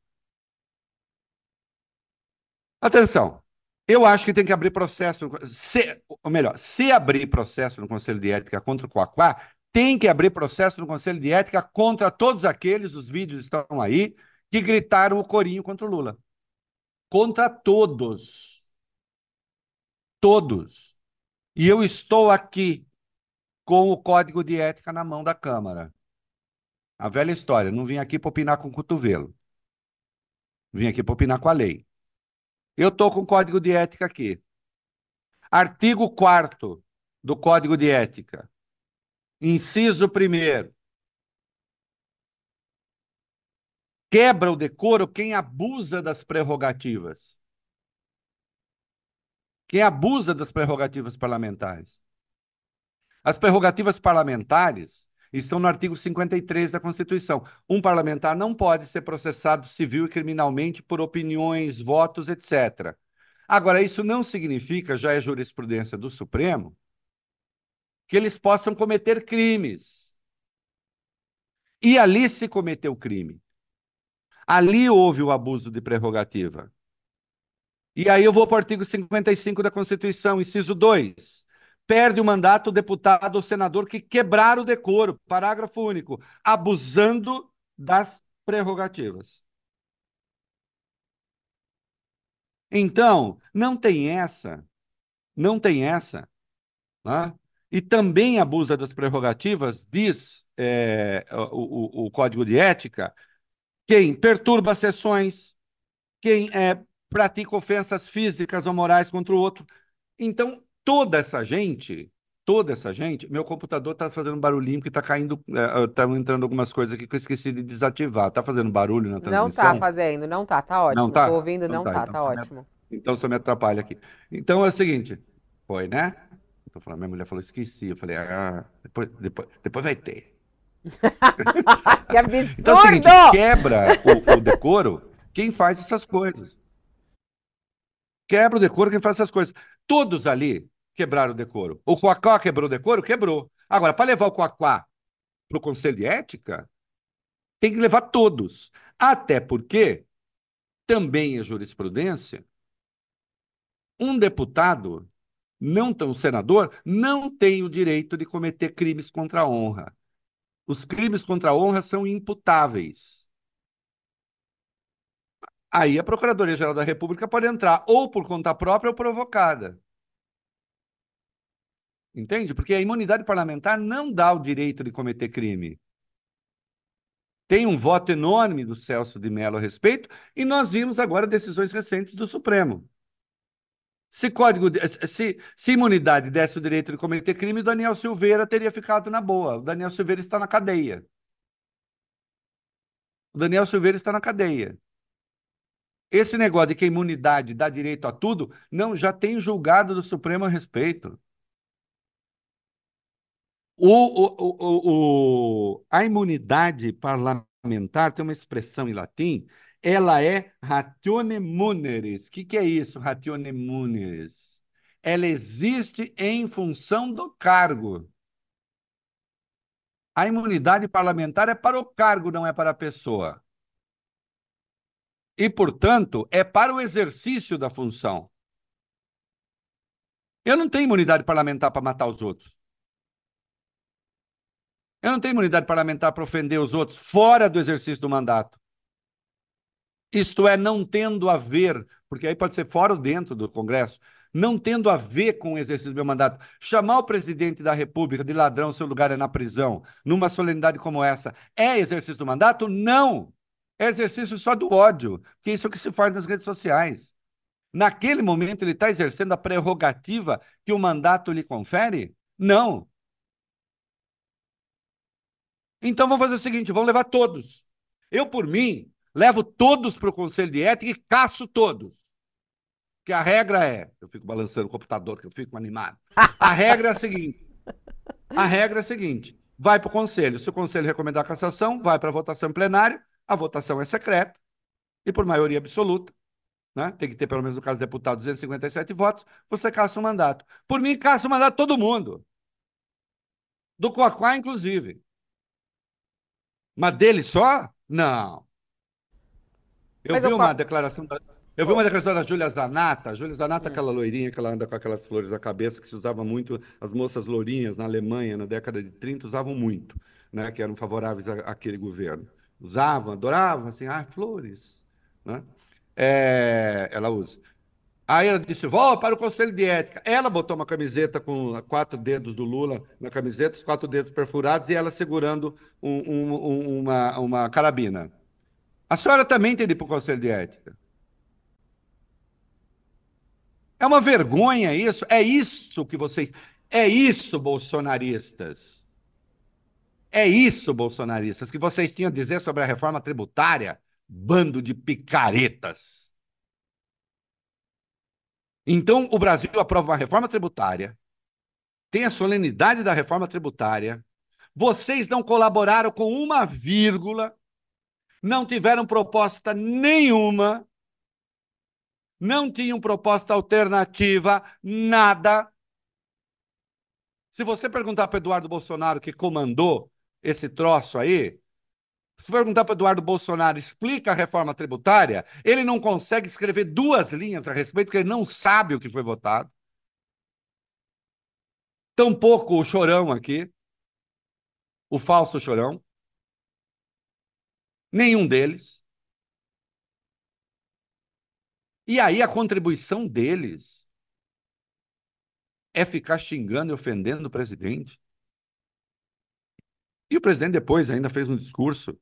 Atenção, eu acho que tem que abrir processo, se, ou melhor, se abrir processo no Conselho de Ética contra o Coaquá, tem que abrir processo no Conselho de Ética contra todos aqueles, os vídeos estão aí, que gritaram o corinho contra o Lula. Contra todos. Todos. E eu estou aqui com o Código de Ética na mão da Câmara. A velha história, não vim aqui para opinar com o cotovelo. Vim aqui para opinar com a lei. Eu estou com o código de ética aqui. Artigo 4 do Código de Ética. Inciso 1. Quebra o decoro quem abusa das prerrogativas. Quem abusa das prerrogativas parlamentares. As prerrogativas parlamentares estão no artigo 53 da Constituição. Um parlamentar não pode ser processado civil e criminalmente por opiniões, votos, etc. Agora, isso não significa, já é jurisprudência do Supremo, que eles possam cometer crimes. E ali se cometeu crime. Ali houve o abuso de prerrogativa. E aí eu vou para o artigo 55 da Constituição, inciso 2 perde o mandato o deputado ou senador que quebrar o decoro, parágrafo único, abusando das prerrogativas. Então, não tem essa, não tem essa. Né? E também abusa das prerrogativas, diz é, o, o, o, Código de Ética, quem perturba sessões, quem é, pratica ofensas físicas ou morais contra o outro. Então, toda essa gente, toda essa gente, meu computador está fazendo barulhinho que está caindo, é, entrando algumas coisas aqui que eu esqueci de desativar. Está fazendo barulho na transmissão? Não está fazendo, não está, tá ótimo. Não tá? Estou ouvindo, não, não tá, tá, então tá ótimo. Me, então só me atrapalha aqui. Então é o seguinte, foi, né? Tô falando, minha mulher falou, esqueci. Eu falei, ah, depois, depois, depois vai ter. que absurdo! Então é o seguinte, quebra o, o decoro quem faz essas coisas. Quebra o decoro quem faz essas coisas. Todos ali quebrar o decoro. O Coacá quebrou o decoro? Quebrou. Agora, para levar o Coacá para o Conselho de Ética, tem que levar todos. Até porque, também é jurisprudência, um deputado, não um senador, não tem o direito de cometer crimes contra a honra. Os crimes contra a honra são imputáveis. Aí a Procuradoria-Geral da República pode entrar ou por conta própria ou provocada. Entende? Porque a imunidade parlamentar não dá o direito de cometer crime. Tem um voto enorme do Celso de Mello a respeito, e nós vimos agora decisões recentes do Supremo. Se código de, se, se imunidade desse o direito de cometer crime, o Daniel Silveira teria ficado na boa. O Daniel Silveira está na cadeia. O Daniel Silveira está na cadeia. Esse negócio de que a imunidade dá direito a tudo, não já tem julgado do Supremo a respeito. O, o, o, a imunidade parlamentar tem uma expressão em latim, ela é ratione muneris. O que, que é isso, ratione muneris? Ela existe em função do cargo. A imunidade parlamentar é para o cargo, não é para a pessoa. E, portanto, é para o exercício da função. Eu não tenho imunidade parlamentar para matar os outros. Eu não tenho imunidade parlamentar para ofender os outros fora do exercício do mandato. Isto é, não tendo a ver, porque aí pode ser fora ou dentro do Congresso, não tendo a ver com o exercício do meu mandato. Chamar o presidente da República de ladrão, seu lugar é na prisão, numa solenidade como essa, é exercício do mandato? Não! É exercício só do ódio, que é isso que se faz nas redes sociais. Naquele momento, ele está exercendo a prerrogativa que o mandato lhe confere? Não. Então vamos fazer o seguinte: vamos levar todos. Eu, por mim, levo todos para o Conselho de Ética e caço todos. Que a regra é. Eu fico balançando o computador, que eu fico animado. A regra é a seguinte: a regra é a seguinte: vai para o Conselho. Se o Conselho recomendar a cassação, vai para a votação plenária. A votação é secreta e por maioria absoluta. Né? Tem que ter, pelo menos no caso do deputado, 257 votos. Você caça o mandato. Por mim, caça o mandato todo mundo. Do Coaquá, inclusive. Mas dele só? Não. Eu Mas vi eu... uma declaração da, eu vi uma declaração da Júlia Zanata. Júlia Zanata, hum. aquela loirinha que ela anda com aquelas flores na cabeça, que se usava muito, as moças lourinhas na Alemanha, na década de 30, usavam muito, né? que eram favoráveis àquele governo. Usavam, adoravam, assim, ah, flores. Né? É, ela usa. Aí ela disse: vó para o Conselho de Ética. Ela botou uma camiseta com quatro dedos do Lula na camiseta, os quatro dedos perfurados, e ela segurando um, um, uma, uma carabina. A senhora também tem de ir para o Conselho de Ética. É uma vergonha isso. É isso que vocês. É isso, bolsonaristas. É isso, bolsonaristas, que vocês tinham a dizer sobre a reforma tributária. Bando de picaretas. Então, o Brasil aprova uma reforma tributária, tem a solenidade da reforma tributária, vocês não colaboraram com uma vírgula, não tiveram proposta nenhuma, não tinham proposta alternativa, nada. Se você perguntar para Eduardo Bolsonaro, que comandou esse troço aí, se perguntar para Eduardo Bolsonaro, explica a reforma tributária, ele não consegue escrever duas linhas a respeito, porque ele não sabe o que foi votado. Tampouco o chorão aqui, o falso chorão. Nenhum deles. E aí a contribuição deles é ficar xingando e ofendendo o presidente. E o presidente depois ainda fez um discurso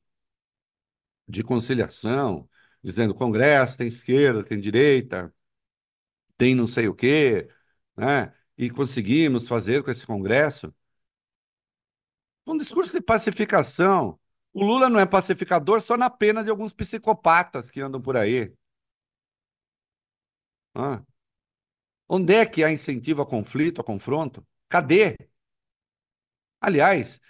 de conciliação, dizendo Congresso tem esquerda, tem direita, tem não sei o quê, né? E conseguimos fazer com esse Congresso um discurso de pacificação. O Lula não é pacificador só na pena de alguns psicopatas que andam por aí. Ah. Onde é que há incentivo a conflito, a confronto? Cadê? Aliás,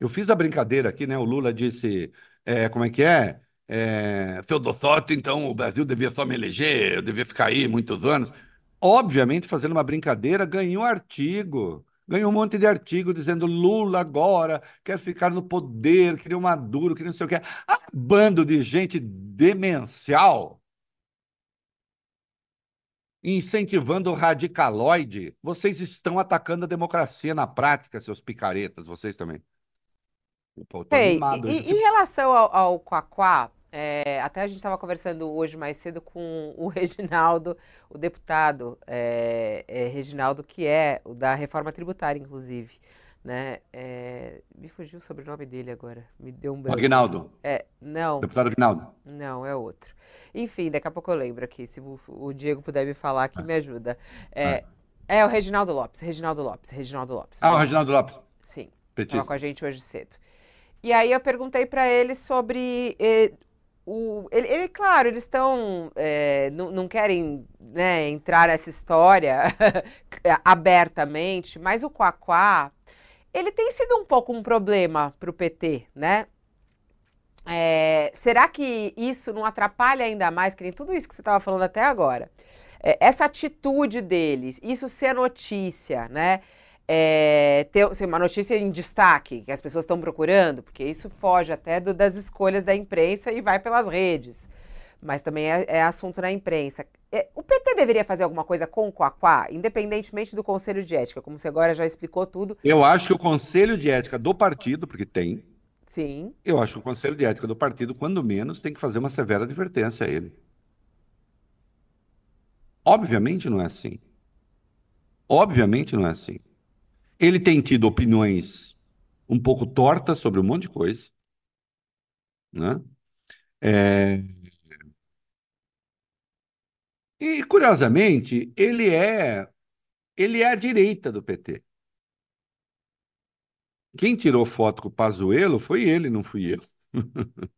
eu fiz a brincadeira aqui, né? O Lula disse, é, como é que é? É, se eu dou sorte, então o Brasil devia só me eleger, eu devia ficar aí muitos anos. Obviamente, fazendo uma brincadeira, ganhou artigo. Ganhou um monte de artigo dizendo Lula agora quer ficar no poder, queria um Maduro, queria não sei o quê. Ah, bando de gente demencial incentivando o radicaloide. Vocês estão atacando a democracia na prática, seus picaretas, vocês também. Pô, Ei, e, tipo... Em relação ao, ao Quaquá, é, até a gente estava conversando hoje mais cedo com o Reginaldo, o deputado é, é, Reginaldo, que é o da reforma tributária, inclusive. Né? É, me fugiu o sobrenome dele agora. Me deu um branco. Aguinaldo. É, não. Deputado Aguinaldo. Não, é outro. Enfim, daqui a pouco eu lembro aqui. Se o, o Diego puder me falar aqui, me ajuda. É, é, o Reginaldo Lopes. Reginaldo Lopes. Reginaldo Lopes. Ah, o Reginaldo Lopes. Sim. Estava com a gente hoje cedo. E aí eu perguntei para ele sobre eh, o, ele, ele, claro, eles estão. É, não, querem né, entrar nessa história abertamente, mas o Quaquá, ele tem sido um pouco um problema para o PT, né? É, será que isso não atrapalha ainda mais, que nem tudo isso que você estava falando até agora? É, essa atitude deles, isso ser notícia, né? É, ter assim, uma notícia em destaque que as pessoas estão procurando, porque isso foge até do, das escolhas da imprensa e vai pelas redes. Mas também é, é assunto na imprensa. É, o PT deveria fazer alguma coisa com o Quaquá, independentemente do Conselho de Ética, como você agora já explicou tudo. Eu acho que o Conselho de Ética do partido, porque tem. Sim. Eu acho que o Conselho de Ética do partido, quando menos, tem que fazer uma severa advertência a ele. Obviamente não é assim. Obviamente não é assim. Ele tem tido opiniões um pouco tortas sobre um monte de coisa, né? É... E curiosamente, ele é ele é a direita do PT. Quem tirou foto com o Pazuello foi ele, não fui eu.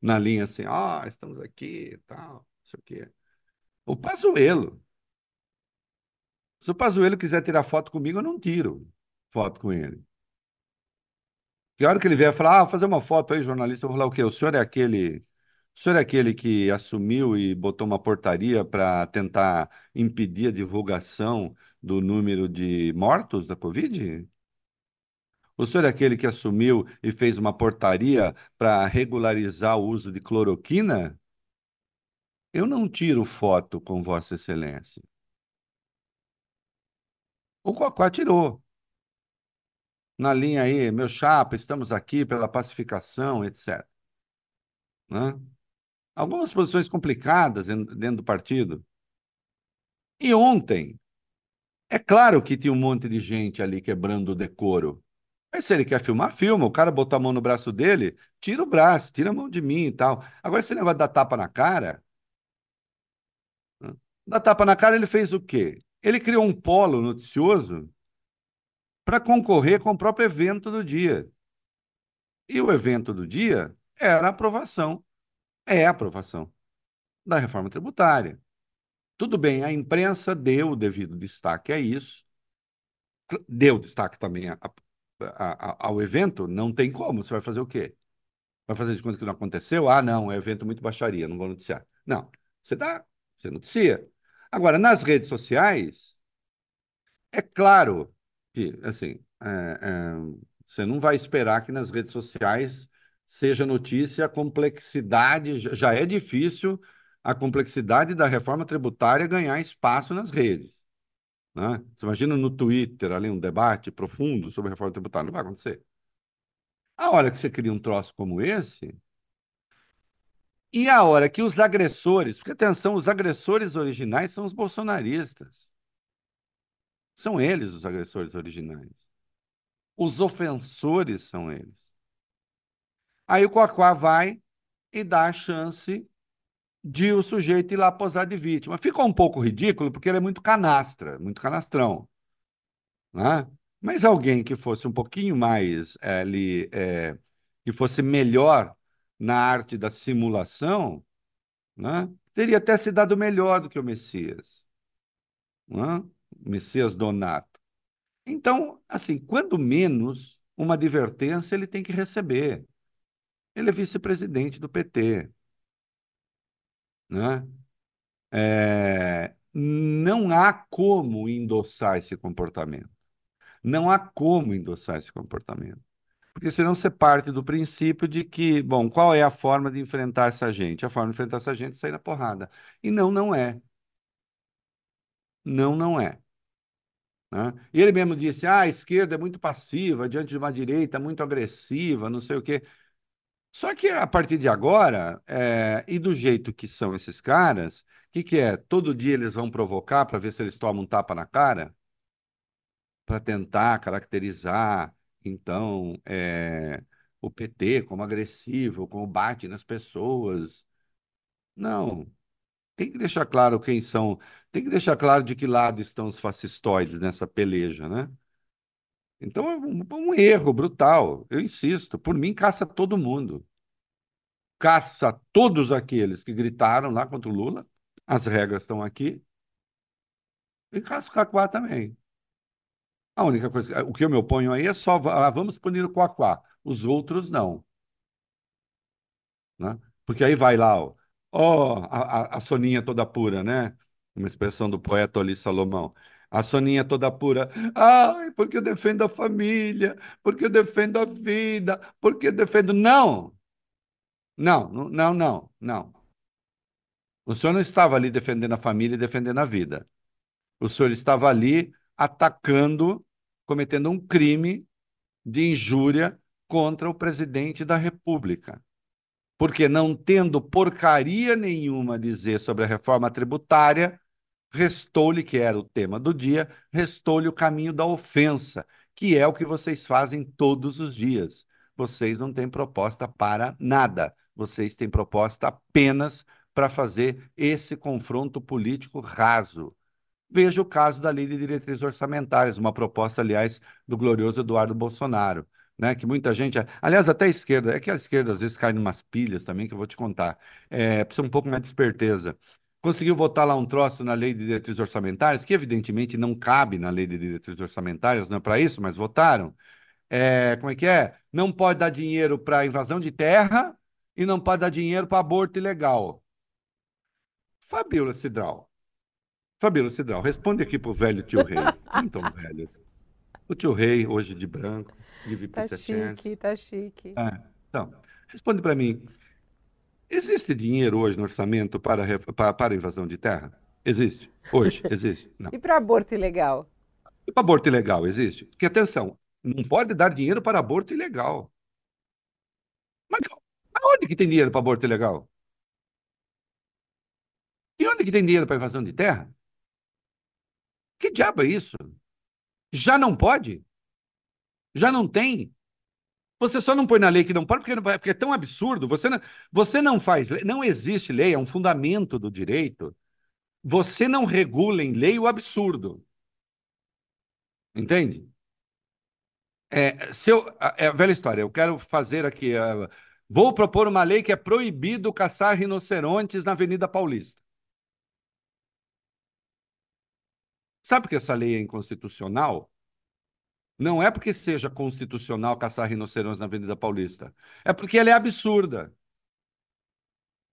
Na linha assim, ó, oh, estamos aqui, tal, não sei o quê. O Pazuello. Se o Pazuello quiser tirar foto comigo, eu não tiro foto com ele. Que hora que ele vier falar, ah, fazer uma foto aí, jornalista, eu vou falar o quê? O senhor é aquele, o senhor é aquele que assumiu e botou uma portaria para tentar impedir a divulgação do número de mortos da Covid? O senhor é aquele que assumiu e fez uma portaria para regularizar o uso de cloroquina? Eu não tiro foto com Vossa Excelência. O Cocó tirou. Na linha aí, meu chapa, estamos aqui pela pacificação, etc. Né? Algumas posições complicadas dentro do partido. E ontem, é claro que tinha um monte de gente ali quebrando o decoro. Mas se ele quer filmar, filma. O cara botou a mão no braço dele, tira o braço, tira a mão de mim e tal. Agora, esse negócio da tapa na cara. Né? Da tapa na cara, ele fez o quê? Ele criou um polo noticioso para concorrer com o próprio evento do dia. E o evento do dia era a aprovação, é a aprovação da reforma tributária. Tudo bem, a imprensa deu o devido destaque a isso, deu destaque também a, a, a, ao evento, não tem como, você vai fazer o quê? Vai fazer de conta que não aconteceu? Ah, não, é evento muito baixaria, não vou noticiar. Não, você dá, você noticia. Agora, nas redes sociais, é claro que, assim, é, é, você não vai esperar que nas redes sociais seja notícia a complexidade, já é difícil a complexidade da reforma tributária ganhar espaço nas redes. Né? Você imagina no Twitter ali um debate profundo sobre a reforma tributária, não vai acontecer. A hora que você cria um troço como esse, e a hora que os agressores, porque atenção, os agressores originais são os bolsonaristas. São eles os agressores originais. Os ofensores são eles. Aí o Coaquá vai e dá a chance de o sujeito ir lá posar de vítima. Ficou um pouco ridículo porque ele é muito canastra, muito canastrão. Né? Mas alguém que fosse um pouquinho mais é, ali, é, que fosse melhor na arte da simulação, né? teria até se dado melhor do que o Messias. Né? Messias Donato. Então, assim, quando menos uma advertência ele tem que receber. Ele é vice-presidente do PT né? É, não há como endossar esse comportamento. Não há como endossar esse comportamento. Porque senão você parte do princípio de que, bom, qual é a forma de enfrentar essa gente? A forma de enfrentar essa gente é sair na porrada. E não, não é. Não, não é. Né? E ele mesmo disse: ah, a esquerda é muito passiva diante de uma direita muito agressiva, não sei o quê. Só que a partir de agora, é, e do jeito que são esses caras, o que, que é? Todo dia eles vão provocar para ver se eles tomam um tapa na cara? Para tentar caracterizar, então, é, o PT como agressivo, como bate nas pessoas. Não. Tem que deixar claro quem são, tem que deixar claro de que lado estão os fascistoides nessa peleja, né? Então é um, um erro brutal. Eu insisto, por mim, caça todo mundo. Caça todos aqueles que gritaram lá contra o Lula. As regras estão aqui. E caça o Cacuá também. A única coisa, o que eu me oponho aí é só ah, vamos punir o Coaquá. Os outros não. Né? Porque aí vai lá, ó, ó a, a, Soninha toda pura, né? Uma expressão do poeta Oli Salomão. A Soninha toda pura. Ai, porque eu defendo a família, porque eu defendo a vida, porque eu defendo. Não! Não, não, não, não. O senhor não estava ali defendendo a família e defendendo a vida. O senhor estava ali atacando, cometendo um crime de injúria contra o presidente da República. Porque não tendo porcaria nenhuma a dizer sobre a reforma tributária, Restou-lhe, que era o tema do dia, restou-lhe o caminho da ofensa, que é o que vocês fazem todos os dias. Vocês não têm proposta para nada. Vocês têm proposta apenas para fazer esse confronto político raso. Veja o caso da Lei de Diretrizes Orçamentárias, uma proposta, aliás, do glorioso Eduardo Bolsonaro, né? Que muita gente, aliás, até a esquerda, é que a esquerda às vezes cai em umas pilhas também, que eu vou te contar. É, precisa um pouco mais de esperteza. Conseguiu votar lá um troço na Lei de Diretrizes Orçamentárias, que evidentemente não cabe na Lei de Diretrizes Orçamentárias, não é para isso, mas votaram. É, como é que é? Não pode dar dinheiro para invasão de terra e não pode dar dinheiro para aborto ilegal. Fabíola Cidral. Fabíola Cidral, responde aqui pro velho tio Rei. Então, velhos. O tio Rei, hoje de branco, de VIP Tá chique, tá chique. É, então, responde para mim. Existe dinheiro hoje no orçamento para, para, para invasão de terra? Existe. Hoje, existe. Não. E para aborto ilegal? E para aborto ilegal, existe? Porque, atenção, não pode dar dinheiro para aborto ilegal. Mas onde que tem dinheiro para aborto ilegal? E onde que tem dinheiro para invasão de terra? Que diabo é isso? Já não pode? Já não tem? Você só não põe na lei que não pode porque, porque é tão absurdo. Você não, você não faz lei, não existe lei, é um fundamento do direito. Você não regula em lei o absurdo. Entende? É, se eu, é a velha história, eu quero fazer aqui. Uh, vou propor uma lei que é proibido caçar rinocerontes na Avenida Paulista. Sabe que essa lei é inconstitucional? Não é porque seja constitucional caçar rinocerontes na Avenida Paulista. É porque ela é absurda.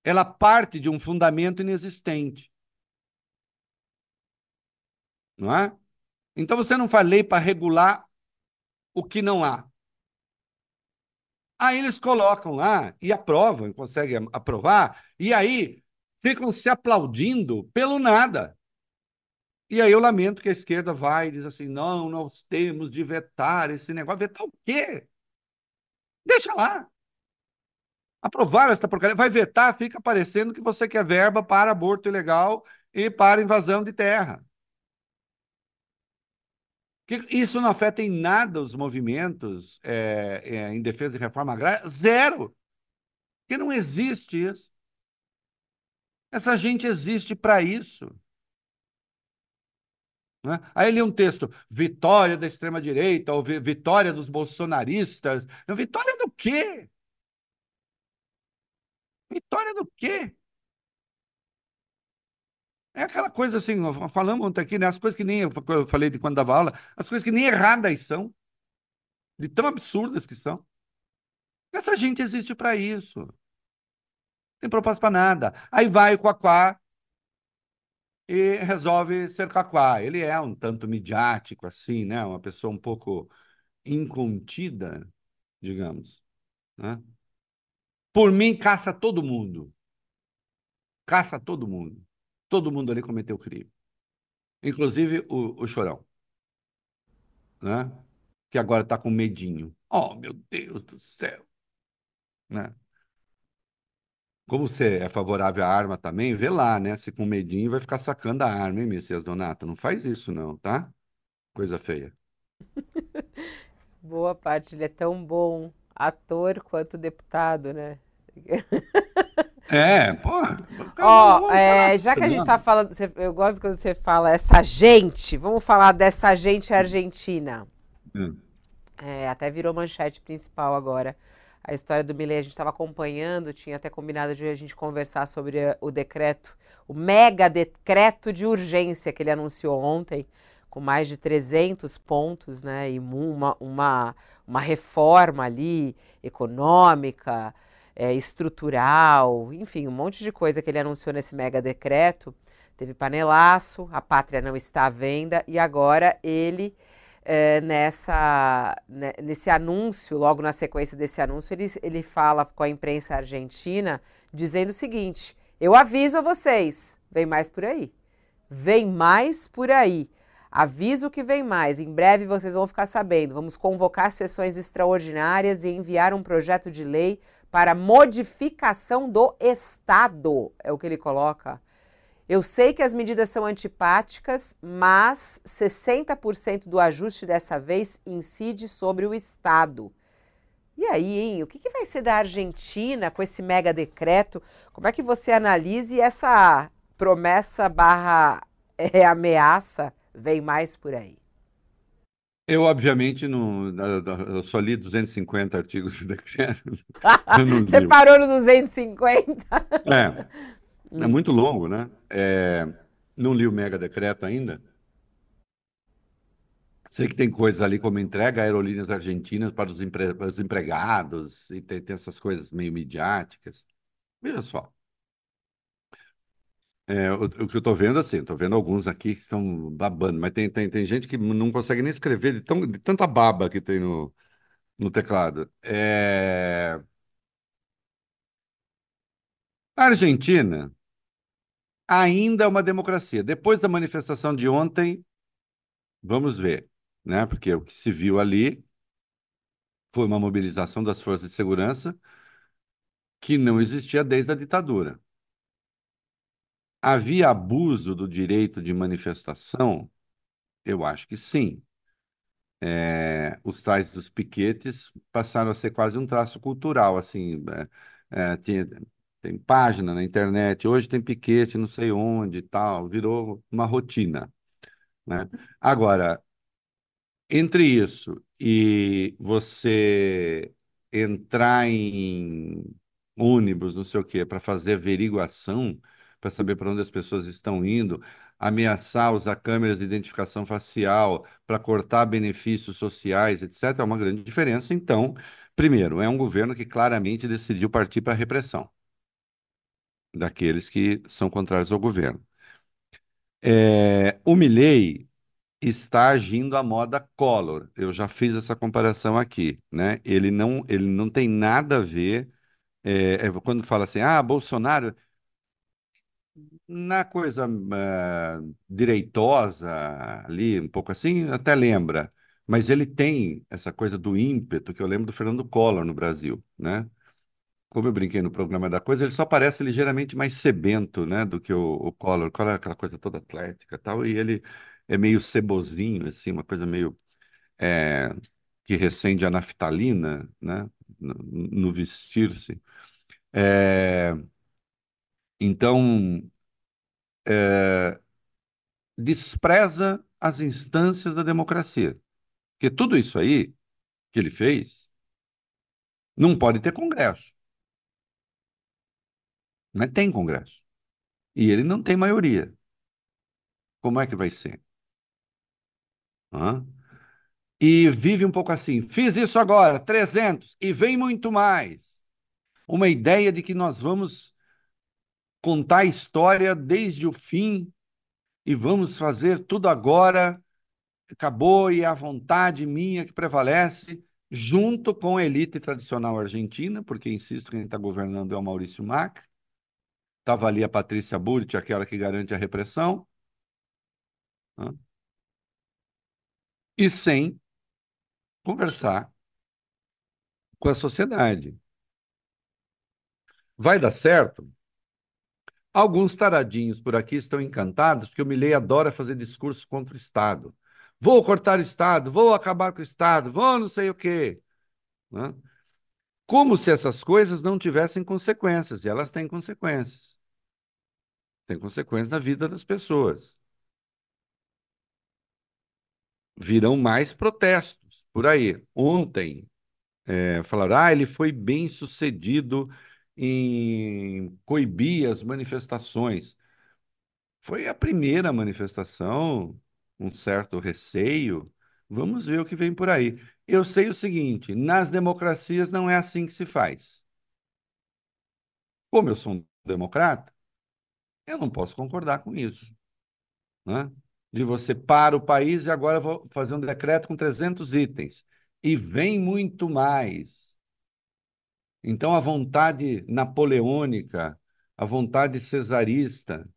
Ela parte de um fundamento inexistente. Não é? Então você não faz lei para regular o que não há. Aí eles colocam lá e aprovam, conseguem aprovar, e aí ficam se aplaudindo pelo nada. E aí eu lamento que a esquerda vai e diz assim: não, nós temos de vetar esse negócio. Vetar o quê? Deixa lá. Aprovar essa porcaria. Vai vetar, fica parecendo que você quer verba para aborto ilegal e para invasão de terra. Isso não afeta em nada os movimentos é, em defesa de reforma agrária? Zero. Porque não existe isso. Essa gente existe para isso. Né? Aí li um texto, vitória da extrema-direita, ou vitória dos bolsonaristas. Vitória do quê? Vitória do quê? É aquela coisa assim, falamos ontem aqui, né? As coisas que nem eu falei de quando dava aula, as coisas que nem erradas são, de tão absurdas que são. Essa gente existe para isso. Tem propósito para nada. Aí vai o Quaquá, e resolve ser cacuá. Ele é um tanto midiático, assim, né? Uma pessoa um pouco incontida, digamos. Né? Por mim, caça todo mundo. Caça todo mundo. Todo mundo ali cometeu crime. Inclusive o, o Chorão. Né? Que agora está com medinho. Oh, meu Deus do céu. Né? Como você é favorável à arma também, vê lá, né? Se com medinho vai ficar sacando a arma, hein, Messias Donato? Não faz isso, não, tá? Coisa feia. Boa parte, ele é tão bom ator quanto deputado, né? É, pô. Ó, é, já que a gente tá falando, eu gosto quando você fala essa gente, vamos falar dessa gente argentina. Hum. É, até virou manchete principal agora a história do Milley a gente estava acompanhando, tinha até combinado de a gente conversar sobre eh, o decreto, o mega decreto de urgência que ele anunciou ontem, com mais de 300 pontos, né, e uma, uma, uma reforma ali econômica, é, estrutural, enfim, um monte de coisa que ele anunciou nesse mega decreto. Teve panelaço, a pátria não está à venda e agora ele é, nessa, né, nesse anúncio, logo na sequência desse anúncio, ele, ele fala com a imprensa argentina dizendo o seguinte: eu aviso a vocês, vem mais por aí. Vem mais por aí. Aviso que vem mais. Em breve vocês vão ficar sabendo. Vamos convocar sessões extraordinárias e enviar um projeto de lei para modificação do Estado. É o que ele coloca. Eu sei que as medidas são antipáticas, mas 60% do ajuste dessa vez incide sobre o Estado. E aí, hein, o que, que vai ser da Argentina com esse mega decreto? Como é que você analise essa promessa barra é, ameaça vem mais por aí? Eu, obviamente, não, eu só li 250 artigos de decreto. Você parou no 250? É, é muito longo, né? É, não li o mega decreto ainda. Sei que tem coisas ali como entrega aerolíneas argentinas para os, empre... os empregados, e tem, tem, essas coisas meio midiáticas. Veja só. É, o, o, que eu estou vendo, assim, estou vendo alguns aqui que estão babando, mas tem, tem, tem gente que não consegue nem escrever de, tão, de tanta baba que tem no, no teclado. É... A Argentina ainda é uma democracia. Depois da manifestação de ontem, vamos ver né? Porque o que se viu ali foi uma mobilização das forças de segurança que não existia desde a ditadura. Havia abuso do direito de manifestação? Eu acho que sim. É, os tais dos piquetes passaram a ser quase um traço cultural, assim, é, é, tinha, tem página na internet, hoje tem piquete não sei onde e tal, virou uma rotina, né? Agora, entre isso e você entrar em ônibus, não sei o quê, para fazer averiguação, para saber para onde as pessoas estão indo, ameaçar usar câmeras de identificação facial para cortar benefícios sociais, etc., é uma grande diferença. Então, primeiro, é um governo que claramente decidiu partir para a repressão daqueles que são contrários ao governo. É, o Milley está agindo à moda Collor. Eu já fiz essa comparação aqui, né? Ele não, ele não tem nada a ver. É, é, quando fala assim, ah, Bolsonaro, na coisa uh, direitosa ali, um pouco assim, até lembra. Mas ele tem essa coisa do ímpeto que eu lembro do Fernando Collor no Brasil, né? Como eu brinquei no programa da coisa, ele só parece ligeiramente mais sebento, né, do que o, o Collor. O Collor é aquela coisa toda atlética e tal, e ele é meio cebozinho, assim, uma coisa meio é, que recende a naftalina, né? No, no vestir-se. É, então, é, despreza as instâncias da democracia. Porque tudo isso aí que ele fez não pode ter Congresso. Mas tem Congresso. E ele não tem maioria. Como é que vai ser? Hã? E vive um pouco assim. Fiz isso agora, 300, e vem muito mais. Uma ideia de que nós vamos contar a história desde o fim e vamos fazer tudo agora. Acabou e é a vontade minha que prevalece, junto com a elite tradicional argentina, porque insisto, quem está governando é o Maurício Macri. Estava ali a Patrícia Burti, aquela que garante a repressão. Hã? e sem conversar com a sociedade. Vai dar certo? Alguns taradinhos por aqui estão encantados porque o Milley adora fazer discurso contra o Estado. Vou cortar o Estado, vou acabar com o Estado, vou não sei o quê. Né? Como se essas coisas não tivessem consequências, e elas têm consequências. Tem consequências na vida das pessoas virão mais protestos por aí. Ontem, é, falaram, ah, ele foi bem sucedido em coibir as manifestações. Foi a primeira manifestação, um certo receio. Vamos ver o que vem por aí. Eu sei o seguinte: nas democracias não é assim que se faz. Como eu sou um democrata, eu não posso concordar com isso. Né? de você para o país e agora vou fazer um decreto com 300 itens. E vem muito mais. Então, a vontade napoleônica, a vontade cesarista,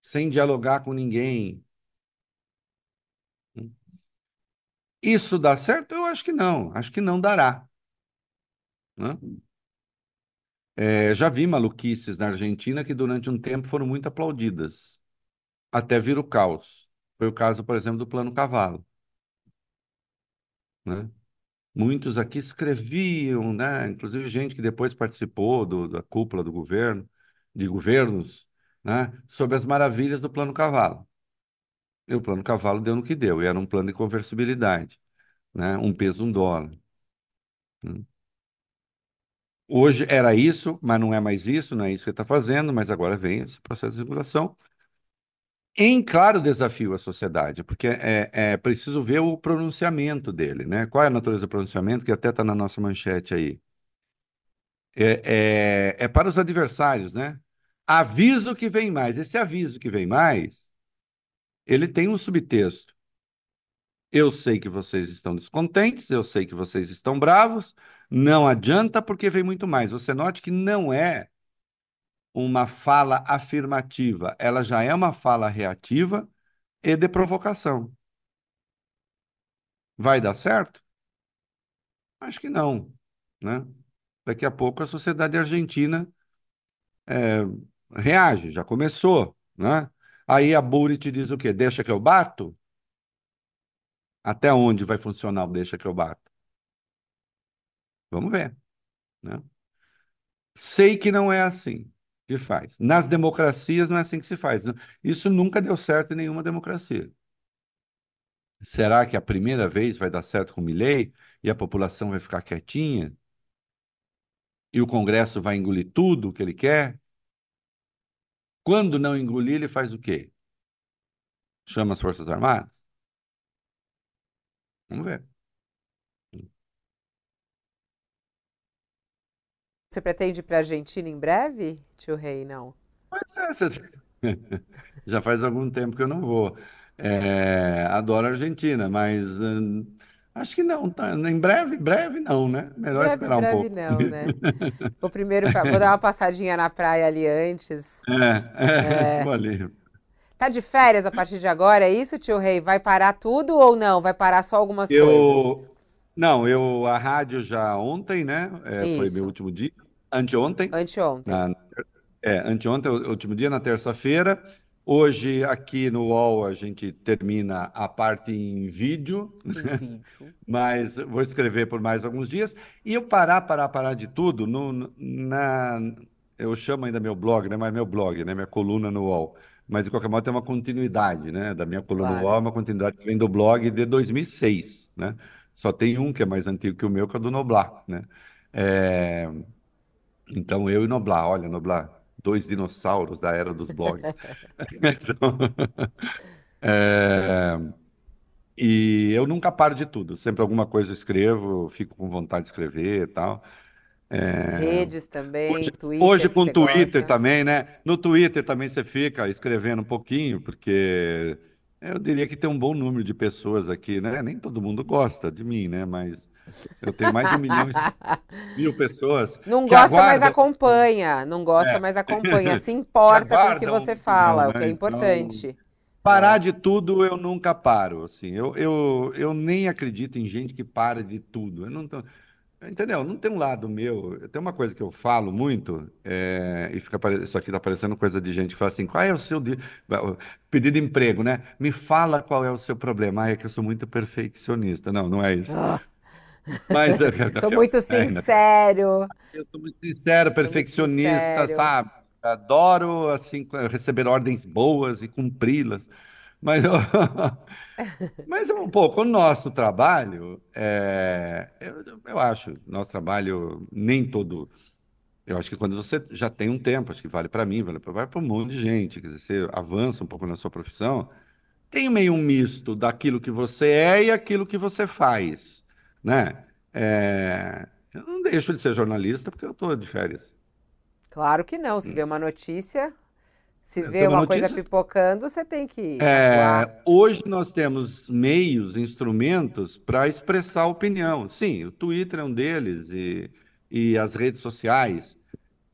sem dialogar com ninguém. Isso dá certo? Eu acho que não. Acho que não dará. Né? É, já vi maluquices na Argentina que durante um tempo foram muito aplaudidas, até vir o caos. Foi o caso, por exemplo, do Plano Cavalo. Né? Muitos aqui escreviam, né? inclusive gente que depois participou do, da cúpula do governo, de governos, né? sobre as maravilhas do Plano Cavalo. E o Plano Cavalo deu no que deu, e era um plano de conversibilidade, né? um peso, um dólar. Né? Hoje era isso, mas não é mais isso, não é isso que está fazendo, mas agora vem esse processo de regulação. Em claro desafio à sociedade, porque é, é preciso ver o pronunciamento dele, né? Qual é a natureza do pronunciamento, que até está na nossa manchete aí. É, é, é para os adversários, né? Aviso que vem mais. Esse aviso que vem mais, ele tem um subtexto. Eu sei que vocês estão descontentes, eu sei que vocês estão bravos, não adianta porque vem muito mais. Você note que não é uma fala afirmativa, ela já é uma fala reativa e de provocação. Vai dar certo? Acho que não, né? Daqui a pouco a sociedade argentina é, reage, já começou, né? Aí a Buri te diz o quê? Deixa que eu bato? Até onde vai funcionar o deixa que eu bato? Vamos ver. Né? Sei que não é assim que faz. Nas democracias não é assim que se faz. Isso nunca deu certo em nenhuma democracia. Será que a primeira vez vai dar certo com Milley e a população vai ficar quietinha? E o Congresso vai engolir tudo o que ele quer? Quando não engolir, ele faz o quê? Chama as Forças Armadas? Vamos ver. Você pretende ir para a Argentina em breve, tio Rei? Não. Pois é, você... já faz algum tempo que eu não vou. É, adoro a Argentina, mas hum, acho que não. Tá, em breve, breve não, né? Melhor breve, esperar breve um pouco. não, né? Vou primeiro vou dar uma passadinha na praia ali antes. É, é, é. ali. Tá de férias a partir de agora, é isso, tio Rei? Vai parar tudo ou não? Vai parar só algumas eu... coisas? Não, eu a rádio já ontem, né? É, foi meu último dia. Anteontem. Anteontem. Na, é, anteontem, o último dia, na terça-feira. Hoje, aqui no UOL, a gente termina a parte em vídeo, vídeo. mas vou escrever por mais alguns dias. E eu parar, parar, parar de tudo, no, na, eu chamo ainda meu blog, né? mas meu blog, né? minha coluna no UOL. Mas, de qualquer modo, tem uma continuidade, né? Da minha coluna claro. no UOL, uma continuidade que vem do blog de 2006, né? Só tem um que é mais antigo que o meu, que é o do Noblar, né? É... Então, eu e Noblar, olha, Noblar, dois dinossauros da era dos blogs. então, é... E eu nunca paro de tudo, sempre alguma coisa eu escrevo, fico com vontade de escrever e tal. É... Redes também, hoje, Twitter. Hoje com Twitter gosta. também, né? No Twitter também você fica escrevendo um pouquinho, porque eu diria que tem um bom número de pessoas aqui, né? Nem todo mundo gosta de mim, né? Mas eu tenho mais de um milhão e mil pessoas. Não gosta, aguardam... mas acompanha. Não gosta, é. mas acompanha. Se importa com o que você fala, o que é né? importante. Então, parar de tudo eu nunca paro. Assim, eu, eu, eu nem acredito em gente que para de tudo. Eu não tô... Entendeu? Não tem um lado meu. Tem uma coisa que eu falo muito, é, e fica isso aqui está parecendo coisa de gente que fala assim: qual é o seu pedido de emprego, né? Me fala qual é o seu problema. Ah, é que eu sou muito perfeccionista. Não, não é isso. Ah. Mas sou muito sincero. Eu sou muito sincero, perfeccionista, muito sabe? Adoro assim receber ordens boas e cumpri-las. Mas, mas um pouco o nosso trabalho, é, eu, eu acho, nosso trabalho nem todo. Eu acho que quando você já tem um tempo, acho que vale para mim, vale para um monte de gente, quer dizer, você avança um pouco na sua profissão, tem meio um misto daquilo que você é e aquilo que você faz, né? É, eu não deixo de ser jornalista porque eu estou de férias. Claro que não. Se vê uma notícia, se vê uma, uma coisa pipocando, você tem que. É, hoje nós temos meios, instrumentos para expressar opinião. Sim, o Twitter é um deles e, e as redes sociais.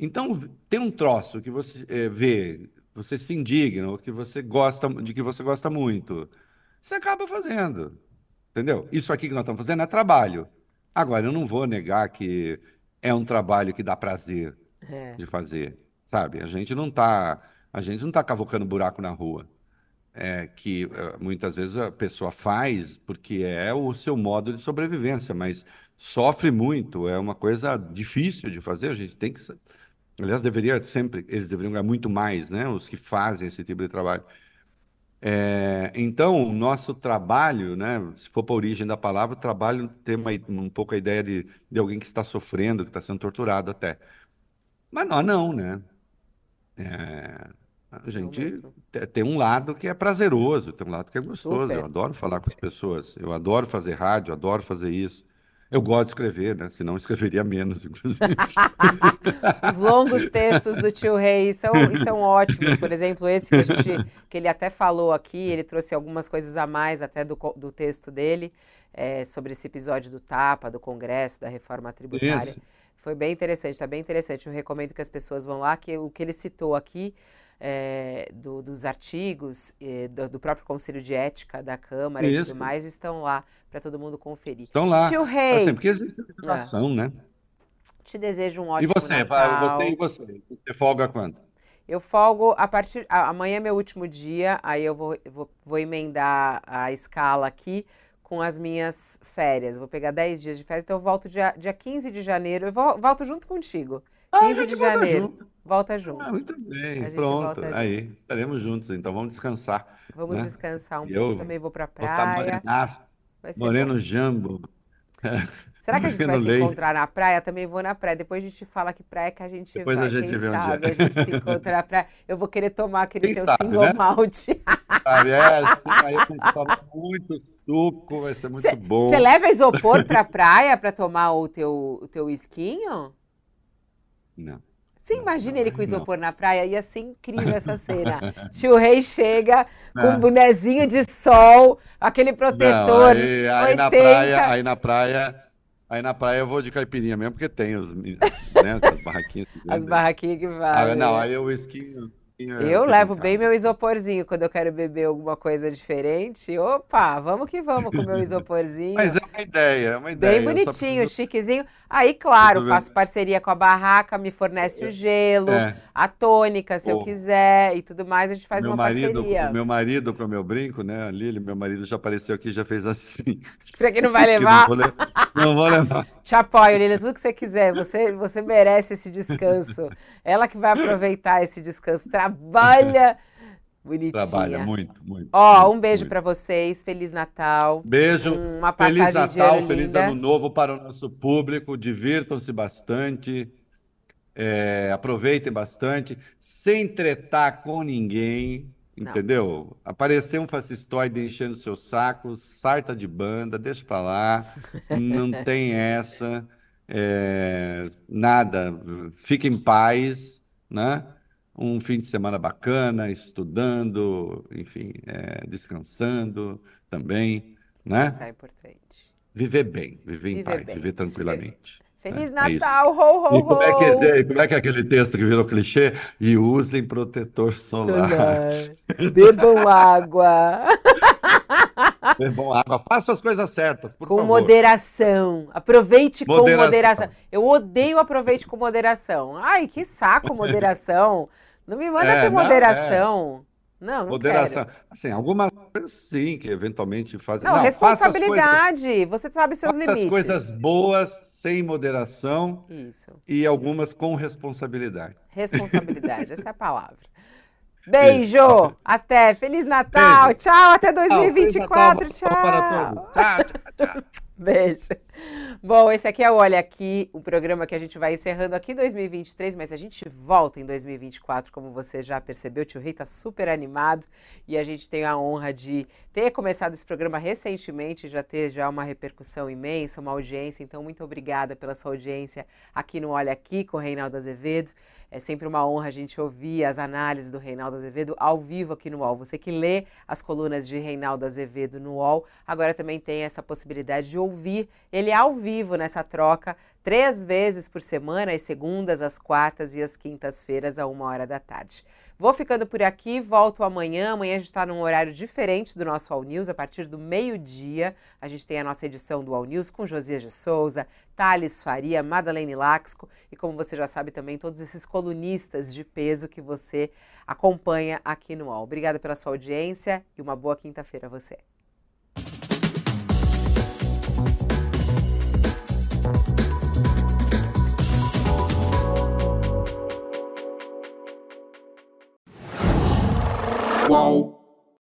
Então, tem um troço que você é, vê, você se indigna, ou que você gosta, de que você gosta muito. Você acaba fazendo. Entendeu? Isso aqui que nós estamos fazendo é trabalho. Agora, eu não vou negar que é um trabalho que dá prazer é. de fazer, sabe? A gente não está a gente não está cavocando buraco na rua. É, que uh, muitas vezes a pessoa faz porque é o seu modo de sobrevivência, mas sofre muito, é uma coisa difícil de fazer, a gente tem que. Aliás, deveria sempre, eles deveriam ganhar muito mais, né? Os que fazem esse tipo de trabalho. É, então, o nosso trabalho, né, se for para a origem da palavra, trabalho tem uma, um pouco a ideia de, de alguém que está sofrendo, que está sendo torturado até. Mas nós não, né? É, a gente tem um lado que é prazeroso, tem um lado que é gostoso. Super. Eu adoro falar com as pessoas, eu adoro fazer rádio, adoro fazer isso. Eu gosto de escrever, né? Senão escreveria menos, inclusive. Os longos textos do tio Rei são, são ótimos. Por exemplo, esse que, a gente, que ele até falou aqui, ele trouxe algumas coisas a mais até do, do texto dele, é, sobre esse episódio do TAPA, do Congresso, da reforma tributária. Isso. Foi bem interessante, está bem interessante. Eu recomendo que as pessoas vão lá, que o que ele citou aqui é, do, dos artigos é, do, do, próprio Conselho de Ética da Câmara Isso. e tudo mais estão lá para todo mundo conferir. Estão lá. Tio Rei. Assim, porque existe legislação, é. né? Te desejo um ótimo E você? Natal. Você e você? Você folga quando? Eu folgo a partir. Amanhã é meu último dia, aí eu vou, vou, vou emendar a escala aqui com as minhas férias. Vou pegar 10 dias de férias, então eu volto dia, dia 15 de janeiro. Eu vou, volto junto contigo. 15 ah, de janeiro. Junto. Volta junto. Ah, muito bem, pronto. Aí, junto. estaremos juntos, então vamos descansar. Vamos né? descansar um pouco. Eu também vou pra praia. Vou Moreno Jambo. Será que a gente vai se encontrar na praia? Também vou na praia. Depois a gente fala que praia que a gente Depois vai. a gente Quem vê sabe onde é. a gente se encontra na praia. Eu vou querer tomar aquele Quem teu sabe, single né? malt. Sabe, é, aí toma muito suco, vai ser muito cê, bom. Você leva isopor pra praia pra tomar o teu, o teu esquinho? Não. Você imagina ele com isopor na praia? Ia ser incrível essa cena. Tio Rei chega com um bonezinho de sol, aquele protetor. Não, aí, aí na praia, aí na praia, aí na praia eu vou de caipirinha mesmo, porque tem os, né, as barraquinhas. As barraquinhas que valem. Ah, não, aí o esquinho eu levo bem meu isoporzinho quando eu quero beber alguma coisa diferente. Opa, vamos que vamos com meu isoporzinho. Mas é uma ideia, é uma ideia. Bem bonitinho, preciso... chiquezinho. Aí, claro, faço parceria com a barraca, me fornece o gelo, é. a tônica, se eu quiser e tudo mais, a gente faz meu uma marido, parceria. Meu marido, com o meu brinco, né, a Lili, meu marido já apareceu aqui já fez assim. Pra que não vai levar? não, vou levar. não vou levar. Te apoio, Lili, tudo que você quiser. Você, você merece esse descanso. Ela que vai aproveitar esse descanso. Trabalha Bonitinha. Trabalha muito, muito. Ó, muito, um beijo para vocês. Feliz Natal. Beijo. Uma feliz Natal, feliz ano novo para o nosso público. Divirtam-se bastante. É, aproveitem bastante, sem tretar com ninguém. Não. Entendeu? Aparecer um fascistoide enchendo seu saco, sarta de banda, deixa pra lá. Não tem essa. É, nada. Fique em paz, né? um fim de semana bacana, estudando, enfim, é, descansando também, né? Isso é importante. Viver bem, viver em viver paz, bem. viver tranquilamente. Feliz né? É Natal, é ho, ho, e como é, que, é, como é que é aquele texto que virou clichê? E usem protetor solar. solar. Bebam água. Bebam água. Faça as coisas certas, por com favor. moderação. Aproveite moderação. com moderação. Eu odeio aproveite com moderação. Ai, que saco moderação. Não me manda é, ter moderação. Não, não, não Moderação. Quero. Assim, algumas coisas sim, que eventualmente fazem. Não, não responsabilidade. Coisas, você sabe seus limites. as coisas boas sem moderação. Isso. E algumas com responsabilidade. Responsabilidade, essa é a palavra. Beijo! Isso. Até! Feliz Natal! Beijo. Tchau! Até 2024! Tchau! tchau. Para todos! Tchau, tchau, tchau! Beijo! Bom, esse aqui é o Olha Aqui, o programa que a gente vai encerrando aqui em 2023, mas a gente volta em 2024, como você já percebeu. O tio Rei está super animado e a gente tem a honra de ter começado esse programa recentemente, já ter já uma repercussão imensa, uma audiência. Então, muito obrigada pela sua audiência aqui no Olha Aqui com o Reinaldo Azevedo. É sempre uma honra a gente ouvir as análises do Reinaldo Azevedo ao vivo aqui no UOL. Você que lê as colunas de Reinaldo Azevedo no UOL, agora também tem essa possibilidade de ouvir ele ao vivo nessa troca, três vezes por semana, às segundas, às quartas e às quintas-feiras, a uma hora da tarde. Vou ficando por aqui, volto amanhã. Amanhã a gente está num horário diferente do nosso All News, a partir do meio-dia. A gente tem a nossa edição do All News com Josias de Souza, Thales Faria, Madalene Laxco e, como você já sabe também, todos esses colunistas de peso que você acompanha aqui no All. Obrigada pela sua audiência e uma boa quinta-feira a você. Qual?